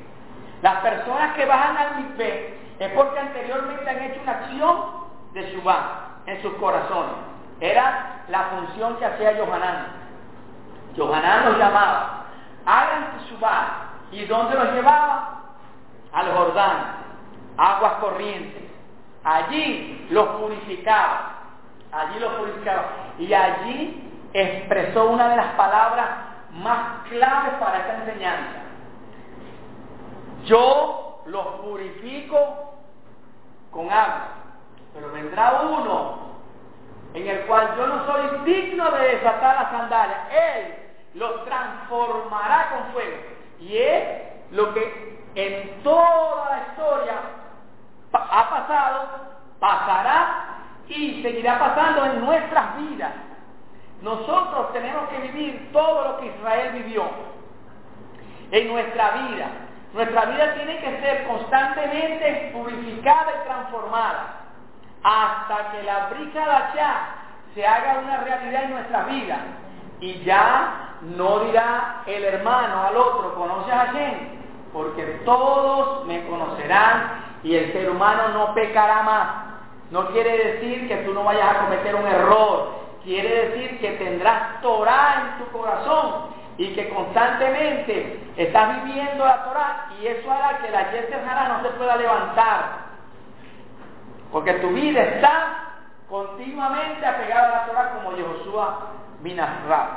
Las personas que bajan al mité es porque anteriormente han hecho una acción de Shubá en sus corazones. Era la función que hacía Johanán. Johanán los llamaba, hagan Teshuvah. ¿Y dónde los llevaba? Al Jordán, aguas corrientes. Allí los purificaba. Allí los purificaba. Y allí expresó una de las palabras más claves para esta enseñanza. Yo los purifico con agua, pero vendrá uno en el cual yo no soy digno de desatar las sandalias. Él los transformará con fuego. Y es lo que en toda la historia ha pasado, pasará y seguirá pasando en nuestras vidas. Nosotros tenemos que vivir todo lo que Israel vivió en nuestra vida. Nuestra vida tiene que ser constantemente purificada y transformada hasta que la brija de se haga una realidad en nuestra vida. Y ya no dirá el hermano al otro, ¿conoces a quién? Porque todos me conocerán y el ser humano no pecará más. No quiere decir que tú no vayas a cometer un error. Quiere decir que tendrás Torah en tu corazón y que constantemente estás viviendo la Torah y eso hará que la Yeser no se pueda levantar porque tu vida está continuamente apegada a la Torah como Yehoshua Minasra.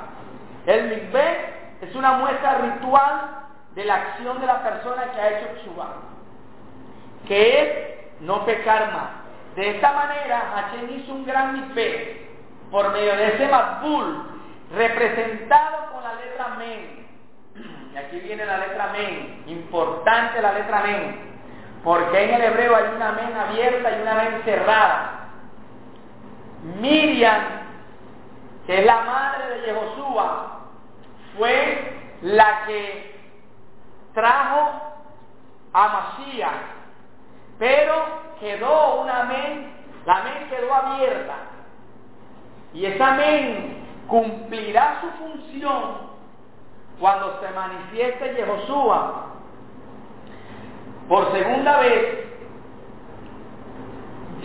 El mikveh es una muestra ritual de la acción de la persona que ha hecho Tshuva, que es no pecar más. De esta manera, Hashem hizo un gran mikveh por medio de ese matbul representado con la letra Men, y aquí viene la letra men, importante la letra men, porque en el hebreo hay una men abierta y una men cerrada. Miriam, que es la madre de Yehoshua, fue la que trajo a Masías, pero quedó una men, la men quedó abierta. Y esa men cumplirá su función cuando se manifieste Yehoshua por segunda vez,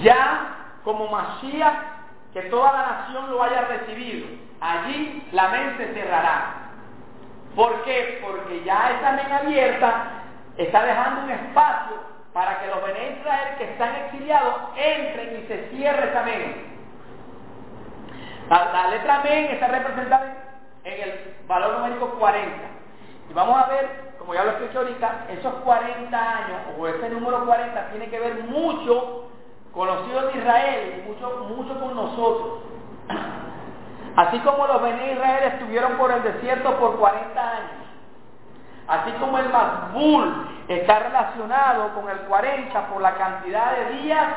ya como Masías, que toda la nación lo haya recibido, allí la mente cerrará. ¿Por qué? Porque ya esa mente abierta está dejando un espacio para que los Bené Israel que están exiliados entren y se cierre esa mente. La, letra men está representada en el valor numérico 40. Y vamos a ver, como ya lo expliqué ahorita, esos 40 años, o ese número 40, tiene que ver mucho con los hijos de Israel mucho, mucho con nosotros. Así como los Bené Israel estuvieron por el desierto por 40 años. Así como el Masbul está relacionado con el 40 por la cantidad de días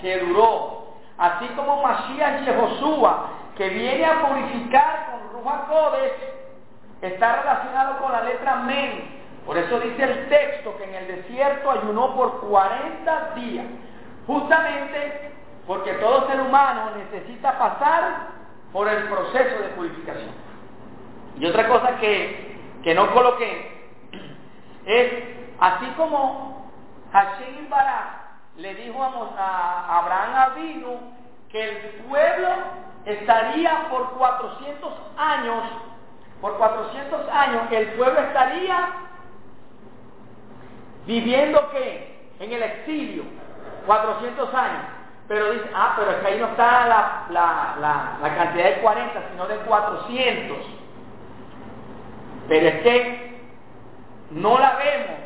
que duró. Así como Mashiach y Josué, que viene a purificar con Ruja está relacionado con la letra Men. Por eso dice el texto que en el desierto ayunó por 40 días. Justamente porque todo ser humano necesita pasar por el proceso de purificación. Y otra cosa que, que no coloqué es, así como Hashem Bará le dijo a, Abraham Avinu que el pueblo estaría por 400 años, por 400 años, el pueblo estaría viviendo que en el exilio, 400 años. Pero dice, ah, pero es que ahí no está la, la, la, cantidad de 40, sino de 400. Pero es que no la vemos,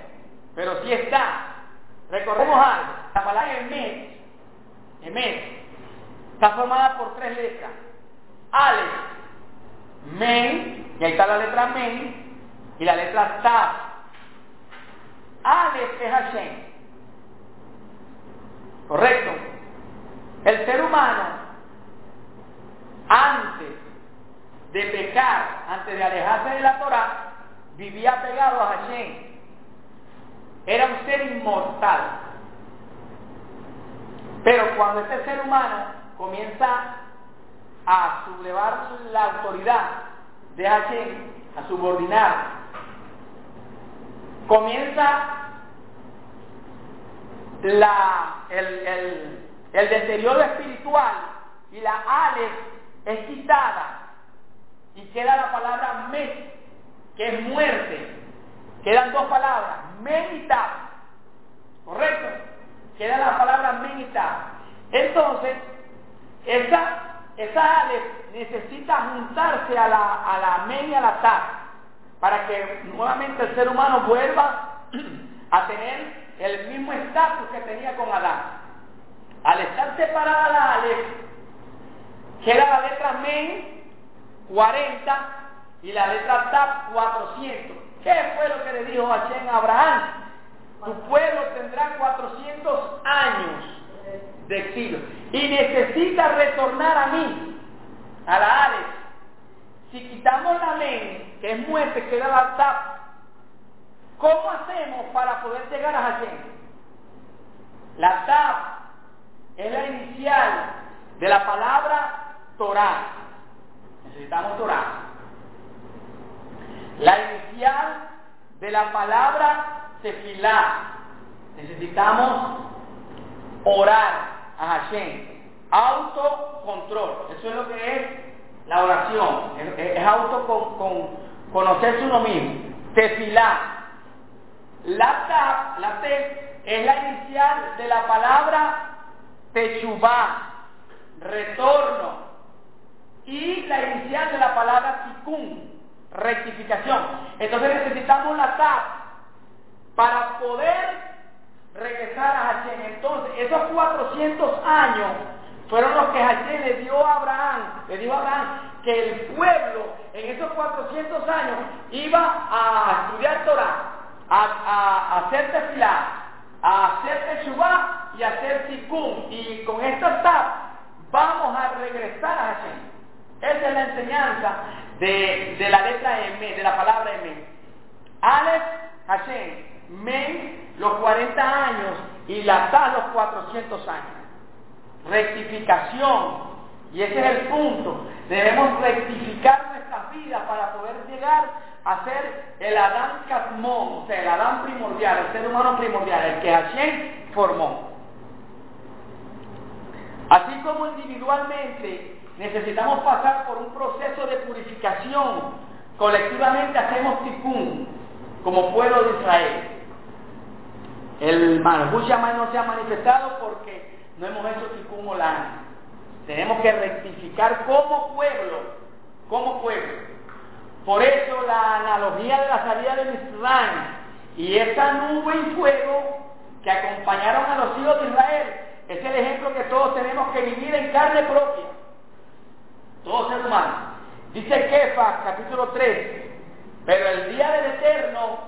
pero sí está. Recordemos algo, la palabra Emet, Emet, está formada por tres letras. Ale, Men, y ahí está la letra Men, y la letra Tab. Ale es Hashem. ¿Correcto? El ser humano, antes de pecar, antes de alejarse de la Torah, vivía pegado a Hashem. Era un ser inmortal. Pero cuando este ser humano comienza a sublevar la autoridad de Hashem, a subordinar, comienza la, el, el deterioro espiritual y la ale es quitada y queda la palabra me, que es muerte. Quedan dos palabras, menita. ¿Correcto? Queda la palabra menita. Entonces, esa, esa necesita juntarse a la, a la men y a la ta para que nuevamente el ser humano vuelva a tener el mismo estatus que tenía con Adán. Al estar separada la Aleph, queda la letra Men 40 y la letra Tap 400. ¿Qué fue lo que le dijo Hashem a Abraham? Tu pueblo tendrá 400 años de y necesita retornar a mí, a la Aleph. Si quitamos la Men, que es muerte, queda la Tap. ¿Cómo hacemos para poder llegar a Hashem? La Tap es la inicial de la palabra Torah. Necesitamos Torah. La inicial de la palabra Tefilá. Necesitamos orar a Hashem. Autocontrol. Eso es lo que es la oración. Es, auto con, uno mismo. Tefilá. La tap, la te, es la inicial de la palabra Techubá, retorno. Y la inicial de la palabra tikkun, rectificación. Entonces necesitamos la tap para poder regresar a Hashem. Entonces, esos 400 años fueron los que Hashem le dio a Abraham, le dijo a Abraham que el pueblo en esos 400 400 años iba a estudiar Torah, a, a, hacer tefilá, a hacer teshuvá y a hacer tikkun. Y con esta tab vamos a regresar a Hashem. Esa es la enseñanza de, de la letra M, de la palabra M. Aleph, Hashem. Men, los 40 años. Y la Ta, los 400 años. Rectificación. Y ese es el punto. Debemos rectificar nuestras vidas para poder llegar a ser el Adán Catmón, o sea, el Adán primordial, el ser humano primordial, el que Hashem formó. Así como individualmente necesitamos pasar por un proceso de purificación, colectivamente hacemos tikkun como pueblo de Israel. El Malhut no se ha manifestado porque no hemos hecho tikkun olam. Tenemos que rectificar como pueblo, como pueblo. Por eso la analogía de la salida de Israel y esa nube y fuego que acompañaron a los hijos de Israel es el ejemplo que todos tenemos que vivir en carne propia. Todo ser humano. Dice Kefa, capítulo 3, pero el día del Eterno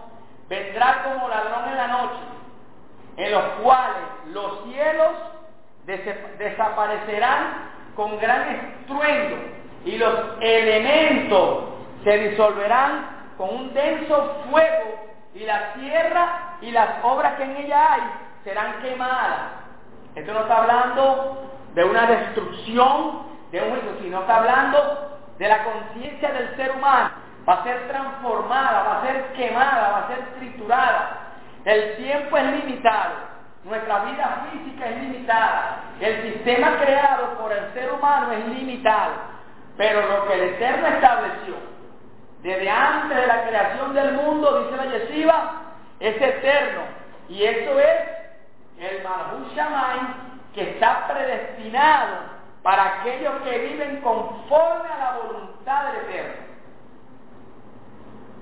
vendrá como ladrón en la noche, en los cuales los cielos desaparecerán con gran estruendo y los elementos se disolverán con un denso fuego y la tierra y las obras que en ella hay serán quemadas. Esto no está hablando de una destrucción, de un juicio, sino está hablando de la conciencia del ser humano. Va a ser transformada, va a ser quemada, va a ser triturada. El tiempo es limitado. Nuestra vida física es limitada. El sistema creado por el ser humano es limitado. Pero lo que el Eterno estableció desde antes de la creación del mundo, dice la Yeshiva, es eterno. Y eso es el Malhut Shamay que está predestinado para aquellos que viven conforme a la voluntad del Eterno.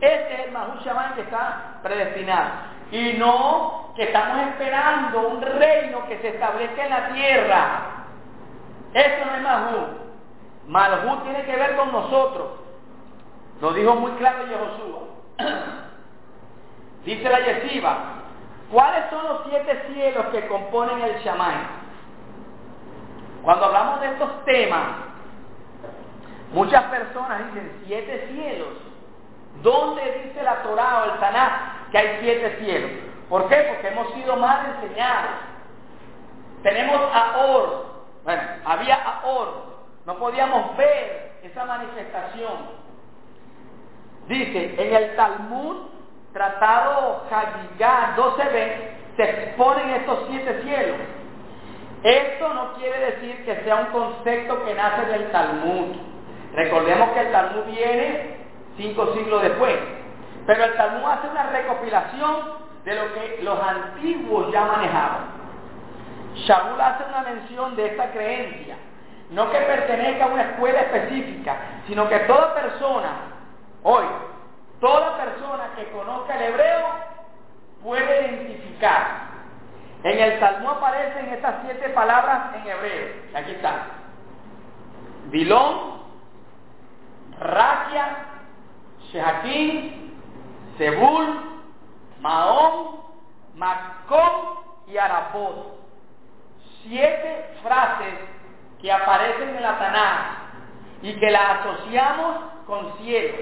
Este es el Malhut Shamay que está predestinado y no que estamos esperando un reino que se establezca en la tierra. Eso no es Malhut. Malhut tiene que ver con nosotros. Lo dijo muy claro Yehoshua. Dice la Yeshiva, ¿cuáles son los siete cielos que componen el Shamay? Cuando hablamos de estos temas, muchas personas dicen siete cielos. ¿Dónde dice la Torah o el Tanakh que hay siete cielos? ¿Por qué? Porque hemos sido mal enseñados. Tenemos Or. Bueno, había Or. No podíamos ver esa manifestación. Dice, en el Talmud, tratado Hagigah 12b, se exponen estos siete cielos. Esto no quiere decir que sea un concepto que nace del Talmud. Recordemos que el Talmud viene cinco siglos después. Pero el Talmud hace una recopilación de lo que los antiguos ya manejaban. Shaul hace una mención de esta creencia. No que pertenezca a una escuela específica, sino que toda persona, hoy, toda persona que conozca el hebreo puede identificar. En el Talmud aparecen estas siete palabras en hebreo. Aquí están. Bilón, Raquia, Shehakim, Sebul, Mahón, Macón y Arabot. Siete frases que aparecen en la Tanakh y que las asociamos con cielo.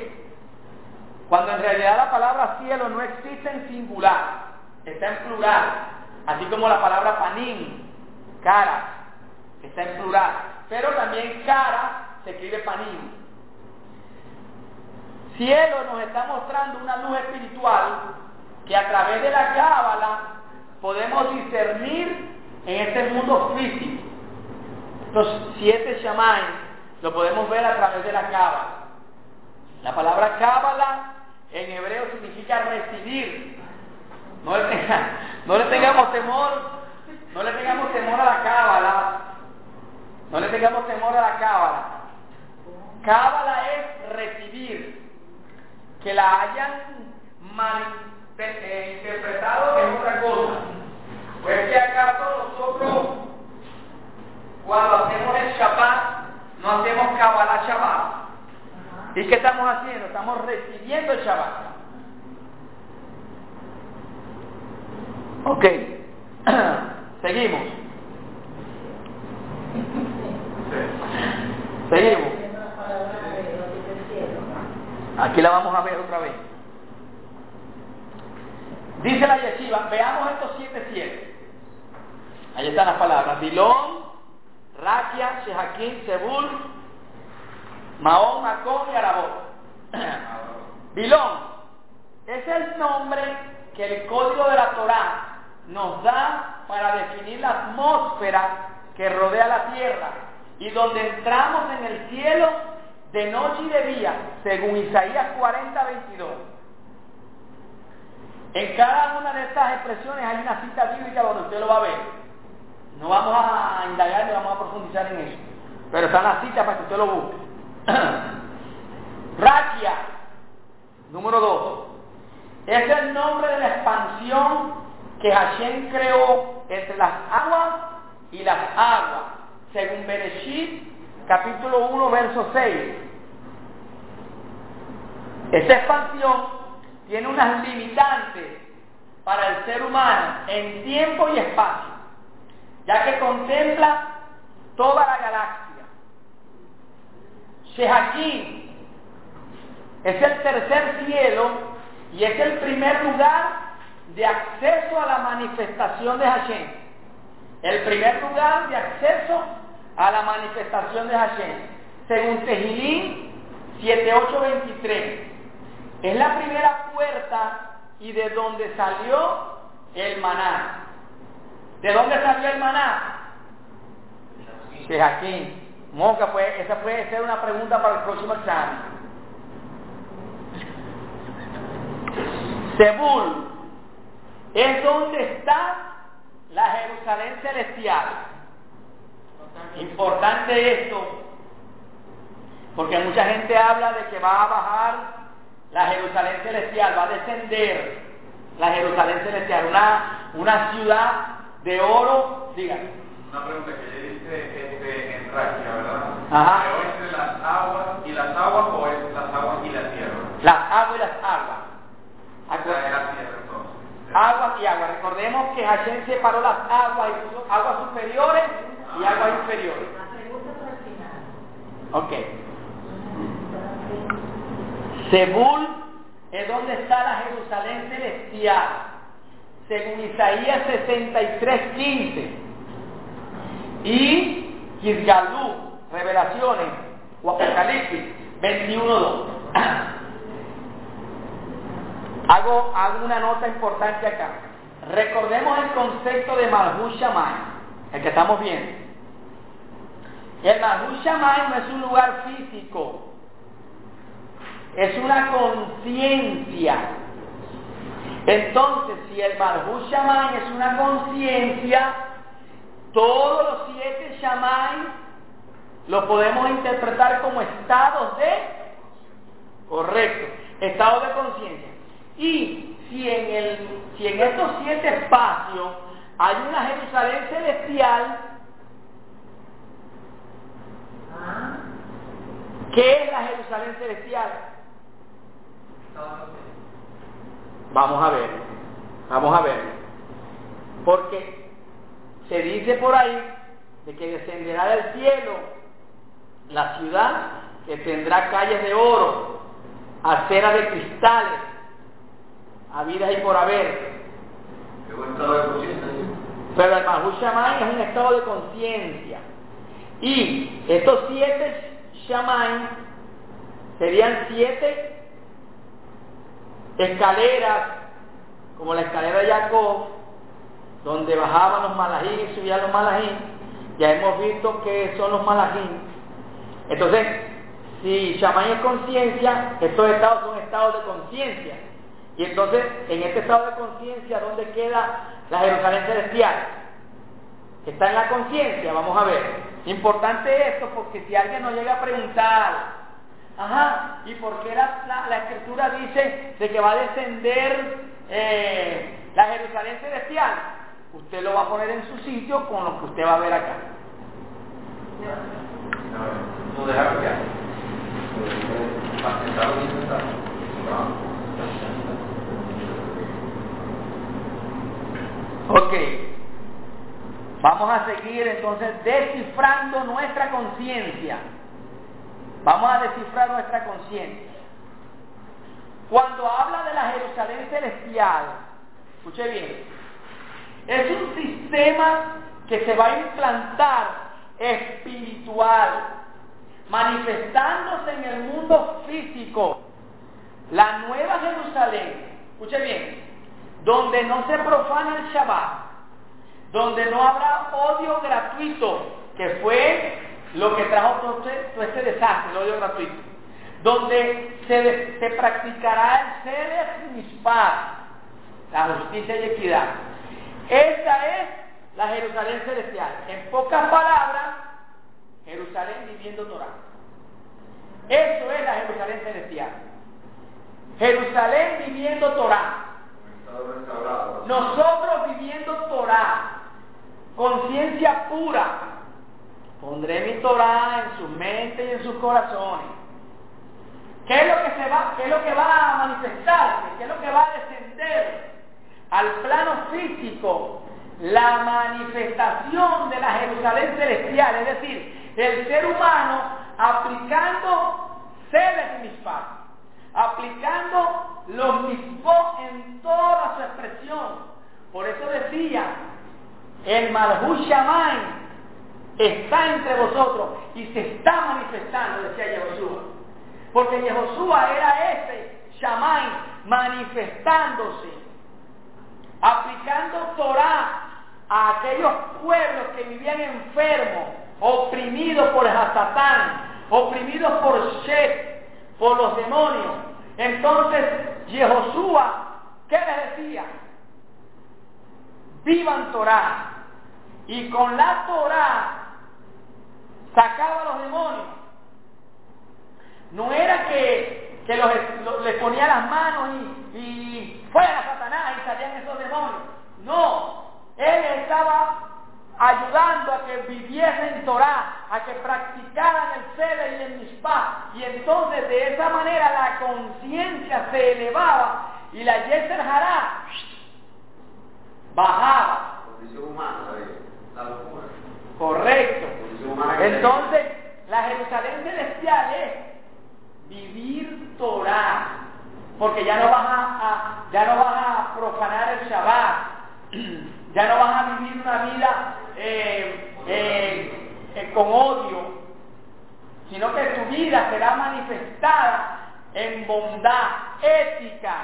Cuando en realidad la palabra cielo no existe en singular, está en plural. Así como la palabra panim, cara, está en plural. Pero también cara se escribe panim. Cielo nos está mostrando una luz espiritual que a través de la cábala podemos discernir en este mundo físico. Los siete shamay lo podemos ver a través de la cábala. La palabra cábala en hebreo significa recibir. No le, no le tengamos temor, no le tengamos temor a la cábala. No le tengamos temor a la cábala. Cábala es recibir. Que la hayan mal eh, interpretado es otra cosa. Pues que acaso nosotros cuando hacemos el Shabbat no hacemos Kabbalah Shabbat. ¿Y qué estamos haciendo? Estamos recibiendo el Shabbat. Ok. Seguimos. Seguimos. Aquí la vamos a ver otra vez. Dice la yeshiva, veamos estos siete cielos. Ahí están las palabras. Dilón, Raquia, Shehakim, Sebul, Mahón, Macón y Arabot. Bilón es el nombre que el código de la Torá nos da para definir la atmósfera que rodea la tierra y donde entramos en el cielo de noche y de día, según Isaías 40, 22. En cada una de estas expresiones hay una cita bíblica donde usted lo va a ver. No vamos a indagar ni vamos a profundizar en eso. Pero está la cita para que usted lo busque. Raquia, número 2. Es el nombre de la expansión que Hashem creó entre las aguas y las aguas, según Bereshit, capítulo 1, verso 6. Esta expansión tiene unas limitantes para el ser humano en tiempo y espacio, ya que contempla toda la galaxia. Shehakim es el tercer cielo y es el primer lugar de acceso a la manifestación de Hashem. El primer lugar de acceso a la manifestación de Hashem. Según Tejilín 7823. Es la primera puerta y de donde salió el maná. ¿De dónde salió el maná? De Jaquín. Moca, pues, esa puede ser una pregunta para el próximo examen. Sebul es donde está la Jerusalén celestial. Importante esto, porque mucha gente habla de que va a bajar la Jerusalén celestial, va a descender la Jerusalén celestial, una, una ciudad de oro, díganme. Una pregunta que dice este, en Raquia, ¿verdad? Ajá. ¿Es entre las aguas y las aguas o es las aguas y la tierra? Las aguas y las aguas. La, la tierra entonces. Aguas y aguas. Recordemos que Hashem separó las aguas y puso aguas superiores y aguas inferiores. Ok. Sebul es donde está la Jerusalén celestial, según Isaías 63, 15. Y Kirgalú, Revelaciones o Apocalipsis 21, 2. Hago, hago una nota importante acá. Recordemos el concepto de Malhut el que estamos viendo. El Malhut Shammai no es un lugar físico, es una conciencia. Entonces, si el Malhut Shammai es una conciencia, todos los siete Shammai lo podemos interpretar como estados de, correcto, estados de conciencia. Y si en, el, si en estos siete espacios hay una Jerusalén celestial, ¿qué es la Jerusalén celestial? Vamos a ver, vamos a ver. Porque se dice por ahí de que descenderá del cielo la ciudad que tendrá calles de oro, aceras de cristales, habidas y por haber. Pero el Mahú Shammai es un estado de conciencia. Y estos siete Shammai serían siete escaleras, como la escalera de Jacob, donde bajaban los malajín y subían los malajín. Ya hemos visto que son los malajín. Entonces, si Shammai es conciencia, estos estados son estados de conciencia. Y entonces, en este estado de conciencia, ¿dónde queda la Jerusalén celestial? Está en la conciencia, vamos a ver. Importante esto porque si alguien nos llega a preguntar, ajá, ¿y por qué la, la, la escritura dice de que va a descender eh, la Jerusalén celestial? Usted lo va a poner en su sitio con lo que usted va a ver acá. No dejar que Ok. Vamos a seguir entonces descifrando nuestra conciencia. Vamos a descifrar nuestra conciencia. Cuando habla de la Jerusalén celestial, escuche bien, es un sistema que se va a implantar espiritual, manifestándose en el mundo físico. La nueva Jerusalén, escuche bien, donde no se profana el Shabbat, donde no habrá odio gratuito, que fue lo que trajo todo este, este desastre, el odio gratuito, donde se, se practicará el Seder Mispar, la justicia y equidad. Esta es la Jerusalén celestial. En pocas palabras, Jerusalén viviendo Torah. Eso es la Jerusalén celestial. Jerusalén viviendo Torah. Nosotros viviendo Torah, conciencia pura. Pondré mi Torah en su mente y en sus corazones. ¿Qué es lo que se va, qué es lo que va a manifestarse? ¿Qué es lo que va a descender al plano físico? La manifestación de la Jerusalén celestial, es decir, el ser humano aplicando sedes y mispar, aplicando los mismos en toda su expresión. Por eso decía, el Malhus Shammai está entre vosotros y se está manifestando, decía Yehoshua. Porque Yehoshua era ese Shammai manifestándose, aplicando Torah a aquellos pueblos que vivían enfermos, oprimidos por Hasatán, oprimidos por Shet, por los demonios. Entonces, Yehoshua, ¿qué les decía? Vivan Torah. Y con la Torah sacaba a los demonios. No era que, que los, les ponía las manos y, y fuera Satanás y salían esos demonios. No, él estaba ayudando a que viviesen Torah, a que practicaran el Seder y el Mishpah. Y entonces de esa manera la conciencia se elevaba y la Yeser Hará bajaba. Correcto. Entonces, la Jerusalén celestial es vivir Torah. Porque ya no vas a, a- ya no vas a profanar el Shabbat. Ya no vas a vivir una vida eh, eh, eh, con odio. Sino que tu vida será manifestada en bondad, ética.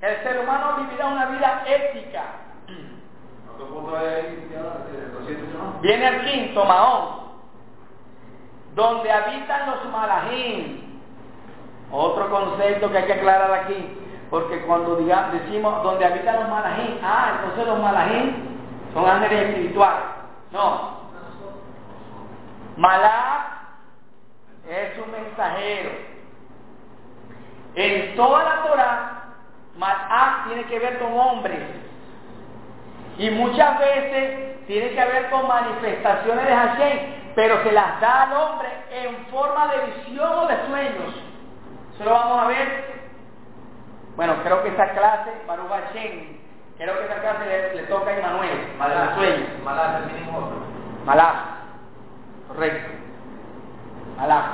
El ser humano vivirá una vida ética. Otro punto es el 201. Viene el quinto, Mahón, donde habitan los malajim. Otro concepto que hay que aclarar aquí, porque cuando decimos donde habitan los malajim, ah, entonces los malajim son ángeles espirituales. No. Malach es un mensajero. En toda la Torah, Malach tiene que ver con hombres. Y muchas veces tiene que ver con manifestaciones de Hashem, pero se las da al hombre en forma de visión o de sueños. Eso lo vamos a ver. Bueno, creo que esa clase, Baruch Hashem, creo que esa clase le, le toca a Emanuel, de sueños. Malá, el mínimo otro. Malach. Correcto. Malach.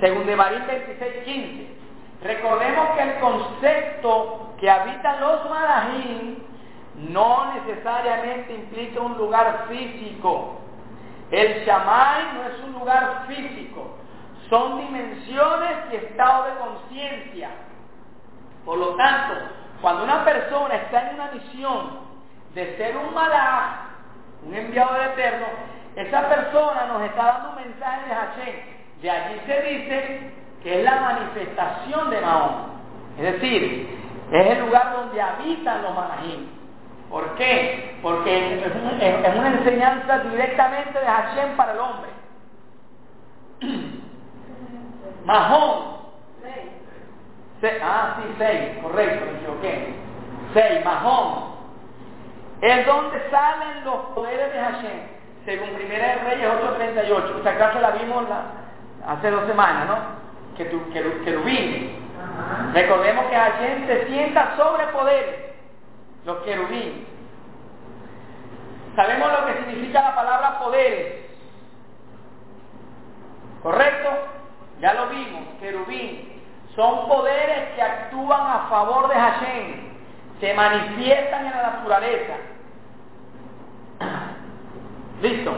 Según de Marín 26, 15. Recordemos que el concepto que habitan los malajim no necesariamente implica un lugar físico. El Shamay no es un lugar físico. Son dimensiones y estado de conciencia. Por lo tanto, cuando una persona está en una misión de ser un malach, un enviado del Eterno, esa persona nos está dando un mensaje de Hashem. De allí se dice que es la manifestación de Mahón. Es decir, es el lugar donde habitan los malajim. ¿Por qué? Porque es, un- es- es una enseñanza directamente de Hashem para el hombre. Mahón. Se- ah, sí, seis, correcto, me equivoqué. Seis, Mahón. Es donde salen los poderes de Hashem, según Primera de Reyes 8.38. Esta clase la vimos la- hace dos semanas, ¿no? que tu, querubines. Recordemos que Hashem se sienta sobre poderes, los querubines. Sabemos lo que significa la palabra poderes. ¿Correcto? Ya lo vimos, querubín. Son poderes que actúan a favor de Hashem, se manifiestan en la naturaleza. ¿Listo?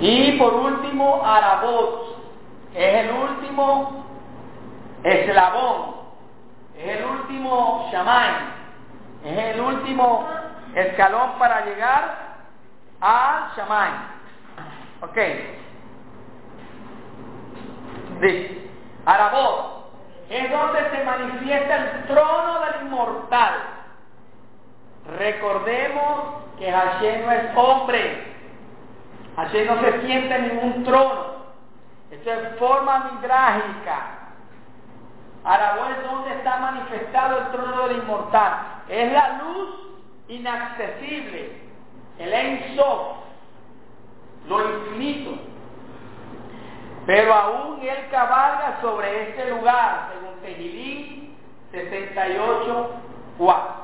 Y por último, Arabot, es el último eslabón, es el último Shamay, es el último escalón para llegar a Shamay. Ok. Dice, Arabot, es donde se manifiesta el trono del inmortal. Recordemos que Hashem no es hombre. Hashem no se siente en ningún trono. Esto es forma midrágica. Arabot es donde está manifestado el trono del inmortal. Es la luz inaccesible, el Ein lo infinito. Pero aún él cabalga sobre este lugar, según Tejilín 68, 4.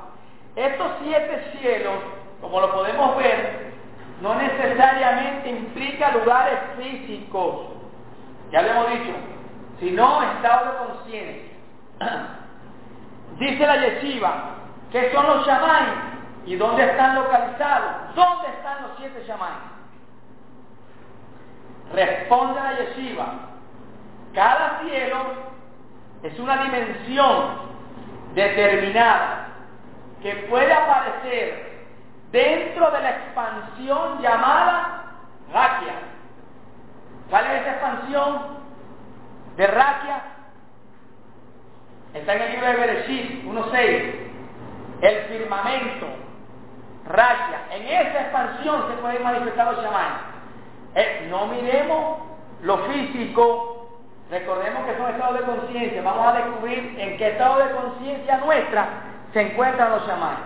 Estos siete cielos, como lo podemos ver, no necesariamente implica lugares físicos, ya lo hemos dicho, sino estado de conciencia. Dice la yeshiva, ¿qué son los shamay? ¿Y dónde están localizados? ¿Dónde están los siete shamay? Responde la yeshiva, cada cielo es una dimensión determinada que puede aparecer dentro de la expansión llamada Raquia. ¿Cuál es esa expansión de Raquia? Está en el libro de Bereshit 1.6. El firmamento, Raquia. En esa expansión se pueden manifestar los chamanes. Eh, no miremos lo físico, recordemos que son estados de conciencia, vamos a descubrir en qué estado de conciencia nuestra se encuentran los chamanes.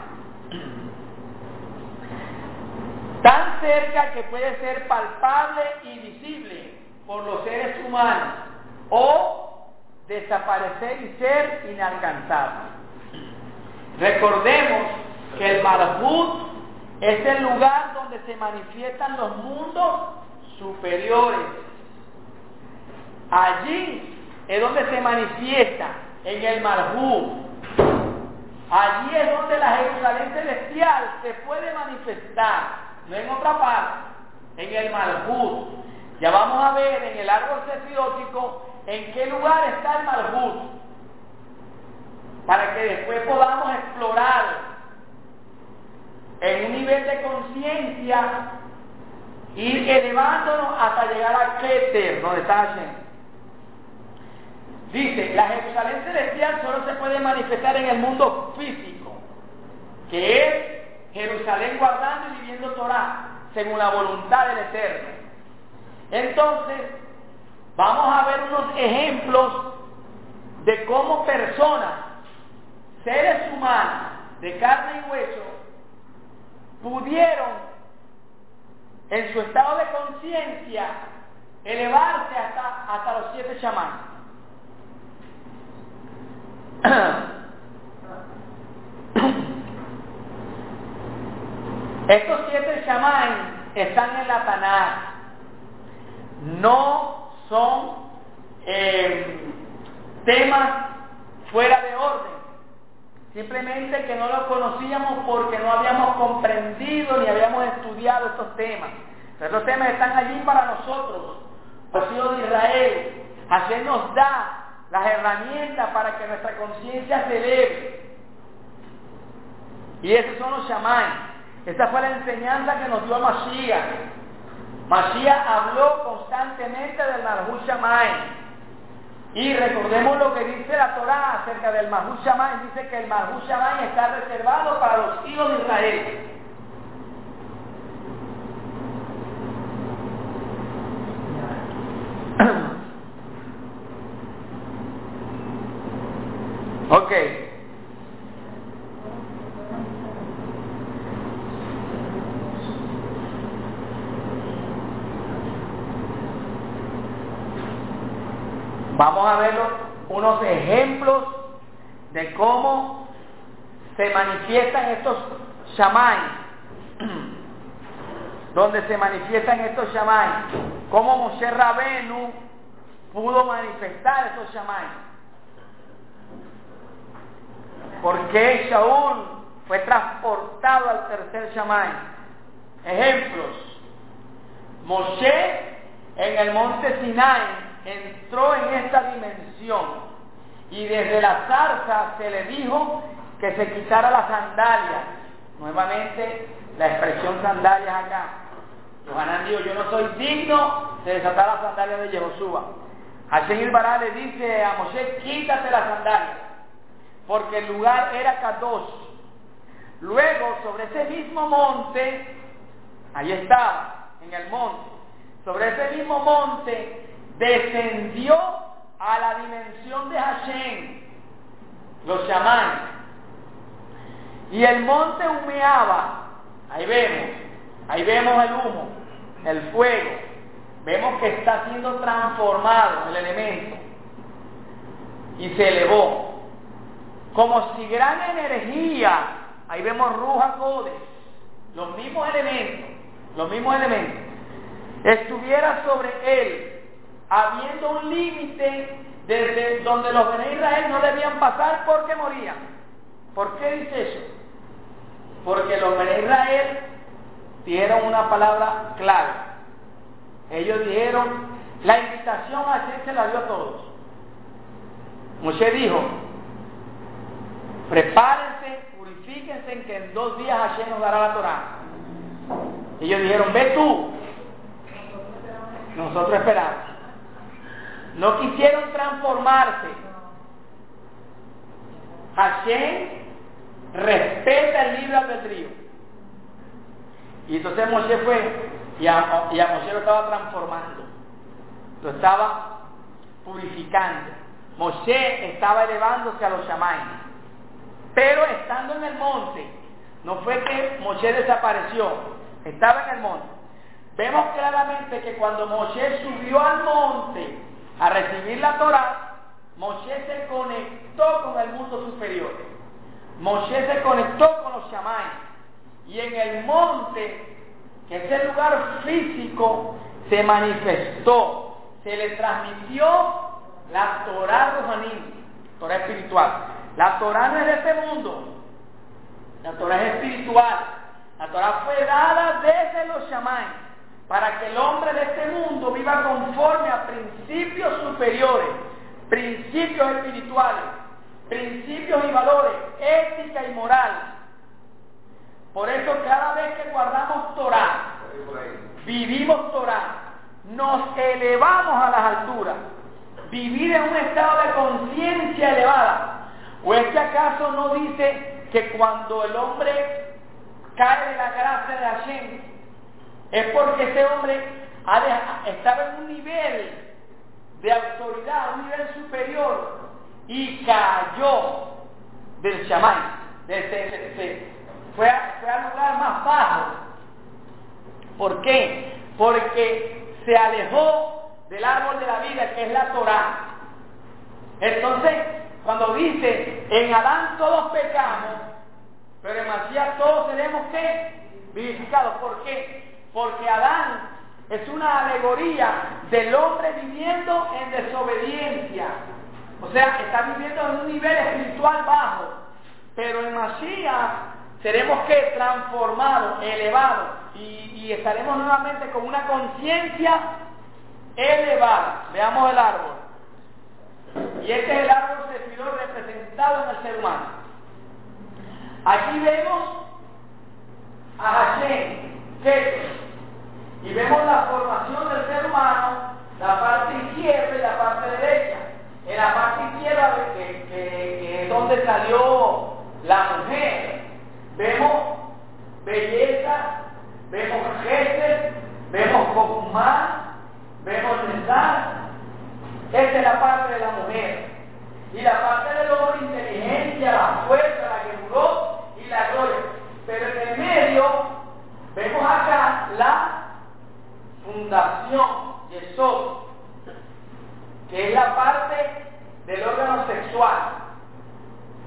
Tan cerca que puede ser palpable y visible por los seres humanos o desaparecer y ser inalcanzable. Recordemos que el Malhut es el lugar donde se manifiestan los mundos superiores. Allí es donde se manifiesta en el Marjú. Allí es donde la Jerusalén celestial se puede manifestar, no en otra parte, en el Marjú. Ya vamos a ver en el árbol sefiótico en qué lugar está el Marjú, para que después podamos explorar en un nivel de conciencia ir elevándonos hasta llegar a Keter, donde está Hashem. Dice, la Jerusalén celestial solo se puede manifestar en el mundo físico, que es Jerusalén guardando y viviendo Torah, según la voluntad del Eterno. Entonces, vamos a ver unos ejemplos de cómo personas, seres humanos, de carne y hueso, pudieron en su estado de conciencia, elevarse hasta, hasta los siete chamanes. Estos siete chamanes están en la Tanaj. No son eh, temas fuera de orden. Simplemente que no lo conocíamos porque no habíamos comprendido ni habíamos estudiado estos temas. Estos temas están allí para nosotros, los hijos de Israel. Hashem nos da las herramientas para que nuestra conciencia se eleve. Y esos son los shamáis. Esta fue la enseñanza que nos dio Mashiach. Mashiach habló constantemente del Marhul Shamay. Y recordemos lo que dice la Torá acerca del Mahú dice que el Mahú está reservado para los hijos de Israel. ok. Vamos a ver unos ejemplos de cómo se manifiestan estos shamay, donde se manifiestan estos shamay, cómo Moshe Rabenu pudo manifestar estos shamay. ¿Por qué Shaul fue transportado al tercer shamay? Ejemplos. Moshe en el monte Sinai entró en esta dimensión y desde la zarza se le dijo que se quitara las sandalias. Nuevamente la expresión sandalias acá. Johanán dijo, yo no soy digno de desatar las sandalias de Yehoshua. Hashem Ilbará le dice a Moshe, quítate las sandalias, porque el lugar era Kadosh. Luego, sobre ese mismo monte, ahí estaba, en el monte, sobre ese mismo monte, descendió a la dimensión de Hashem, los chamanes. Y el monte humeaba, ahí vemos, ahí vemos el humo, el fuego, vemos que está siendo transformado el elemento y se elevó. Como si gran energía, ahí vemos Ruja Codes, los mismos elementos, los mismos elementos, estuviera sobre él habiendo un límite desde donde los de Israel no debían pasar porque morían. ¿Por qué dice eso? Porque los de Israel dieron una palabra clave. Ellos dijeron, la invitación a Hashem se la dio a todos. Moshe dijo, prepárense, purifíquense que en dos días Hashem nos dará la Torah. Ellos dijeron, ve tú. Nosotros esperamos. No quisieron transformarse. Hashem respeta el libre albedrío. Y entonces Moshe fue y a, y lo estaba transformando. Lo estaba purificando. Moshe estaba elevándose a los shamáis. Pero estando en el monte, no fue que Moshe desapareció, estaba en el monte. Vemos claramente que cuando Moshe subió al monte, a recibir la Torah, Moshe se conectó con el mundo superior. Moshe se conectó con los chamán. Y en el monte, que es el lugar físico, se manifestó, se le transmitió la Torah Rojanín, Torah espiritual. La Torah no es de este mundo, la Torah es espiritual. La Torah fue dada desde los chamanes para que el hombre de este mundo viva conforme a principios superiores, principios espirituales, principios y valores, ética y moral. Por eso cada vez que guardamos Torah, vivimos Torah, nos elevamos a las alturas. Vivir en un estado de conciencia elevada. ¿O es que acaso no dice que cuando el hombre cae de la gracia de Hashem, es porque ese hombre estaba en un nivel de autoridad, un nivel superior, y cayó del chamán, fue, fue al lugar más bajo. ¿Por qué? Porque se alejó del árbol de la vida que es la Torah. Entonces, cuando dice, en Adán todos pecamos, pero en Masías todos seremos que vivificados. ¿Por qué? porque Adán es una alegoría del hombre viviendo en desobediencia. O sea, está viviendo en un nivel espiritual bajo. Pero en Masías seremos que transformados, elevados y, estaremos nuevamente con una conciencia elevada. Veamos el árbol. Y este es el árbol servidor representado en el ser humano. Aquí vemos a Hashem, que y vemos la formación del ser humano, la parte izquierda y la parte derecha. En la parte izquierda, que, es donde salió la mujer, vemos belleza, vemos gestes, vemos Cocumá, vemos Nezar. Esa es la parte de la mujer. Y la parte del hombre, inteligencia, la fuerza, la que juró y la gloria. Pero en el medio vemos acá la fundación, Yesod. que es la parte del órgano sexual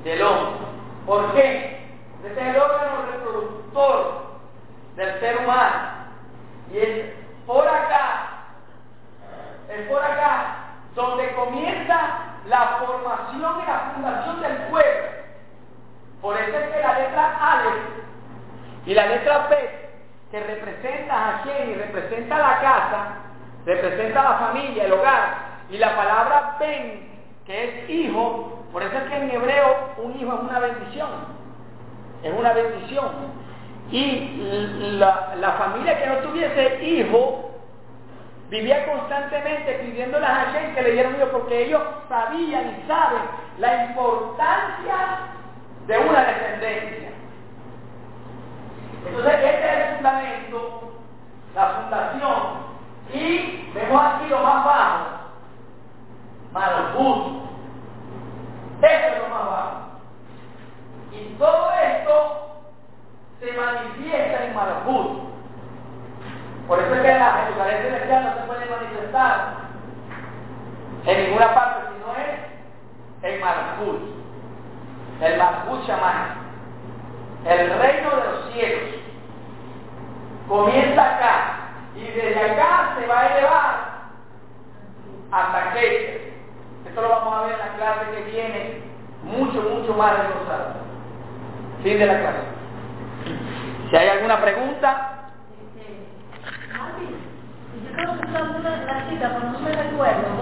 del hombre. ¿Por qué? Este es el órgano reproductor del ser humano. Y es por acá, es por acá donde comienza la formación y la fundación del pueblo. Por eso es que la letra A y la letra P, que y representa la casa, representa la familia, el hogar, y la palabra Ben, que es hijo, por eso es que en hebreo un hijo es una bendición, es una bendición. Y la, la familia que no tuviese hijo vivía constantemente pidiéndole a Hashem que le dieran hijo porque ellos sabían y saben la importancia de una descendencia. Entonces, este es el fundamento, la fundación. Y vemos aquí lo más bajo, Malhut. Esto es lo más bajo. Y todo esto se manifiesta en Malhut. Por eso es que la Jerusalén celestial no se puede manifestar en ninguna parte, sino es en Malhut. El Malhut Shaman. El reino de los cielos comienza acá y desde acá se va a elevar hasta que esto lo vamos a ver en la clase que viene mucho, mucho más reforzado. Fin de la clase. Si hay alguna pregunta. Yo creo que la cita, pero no me recuerdo,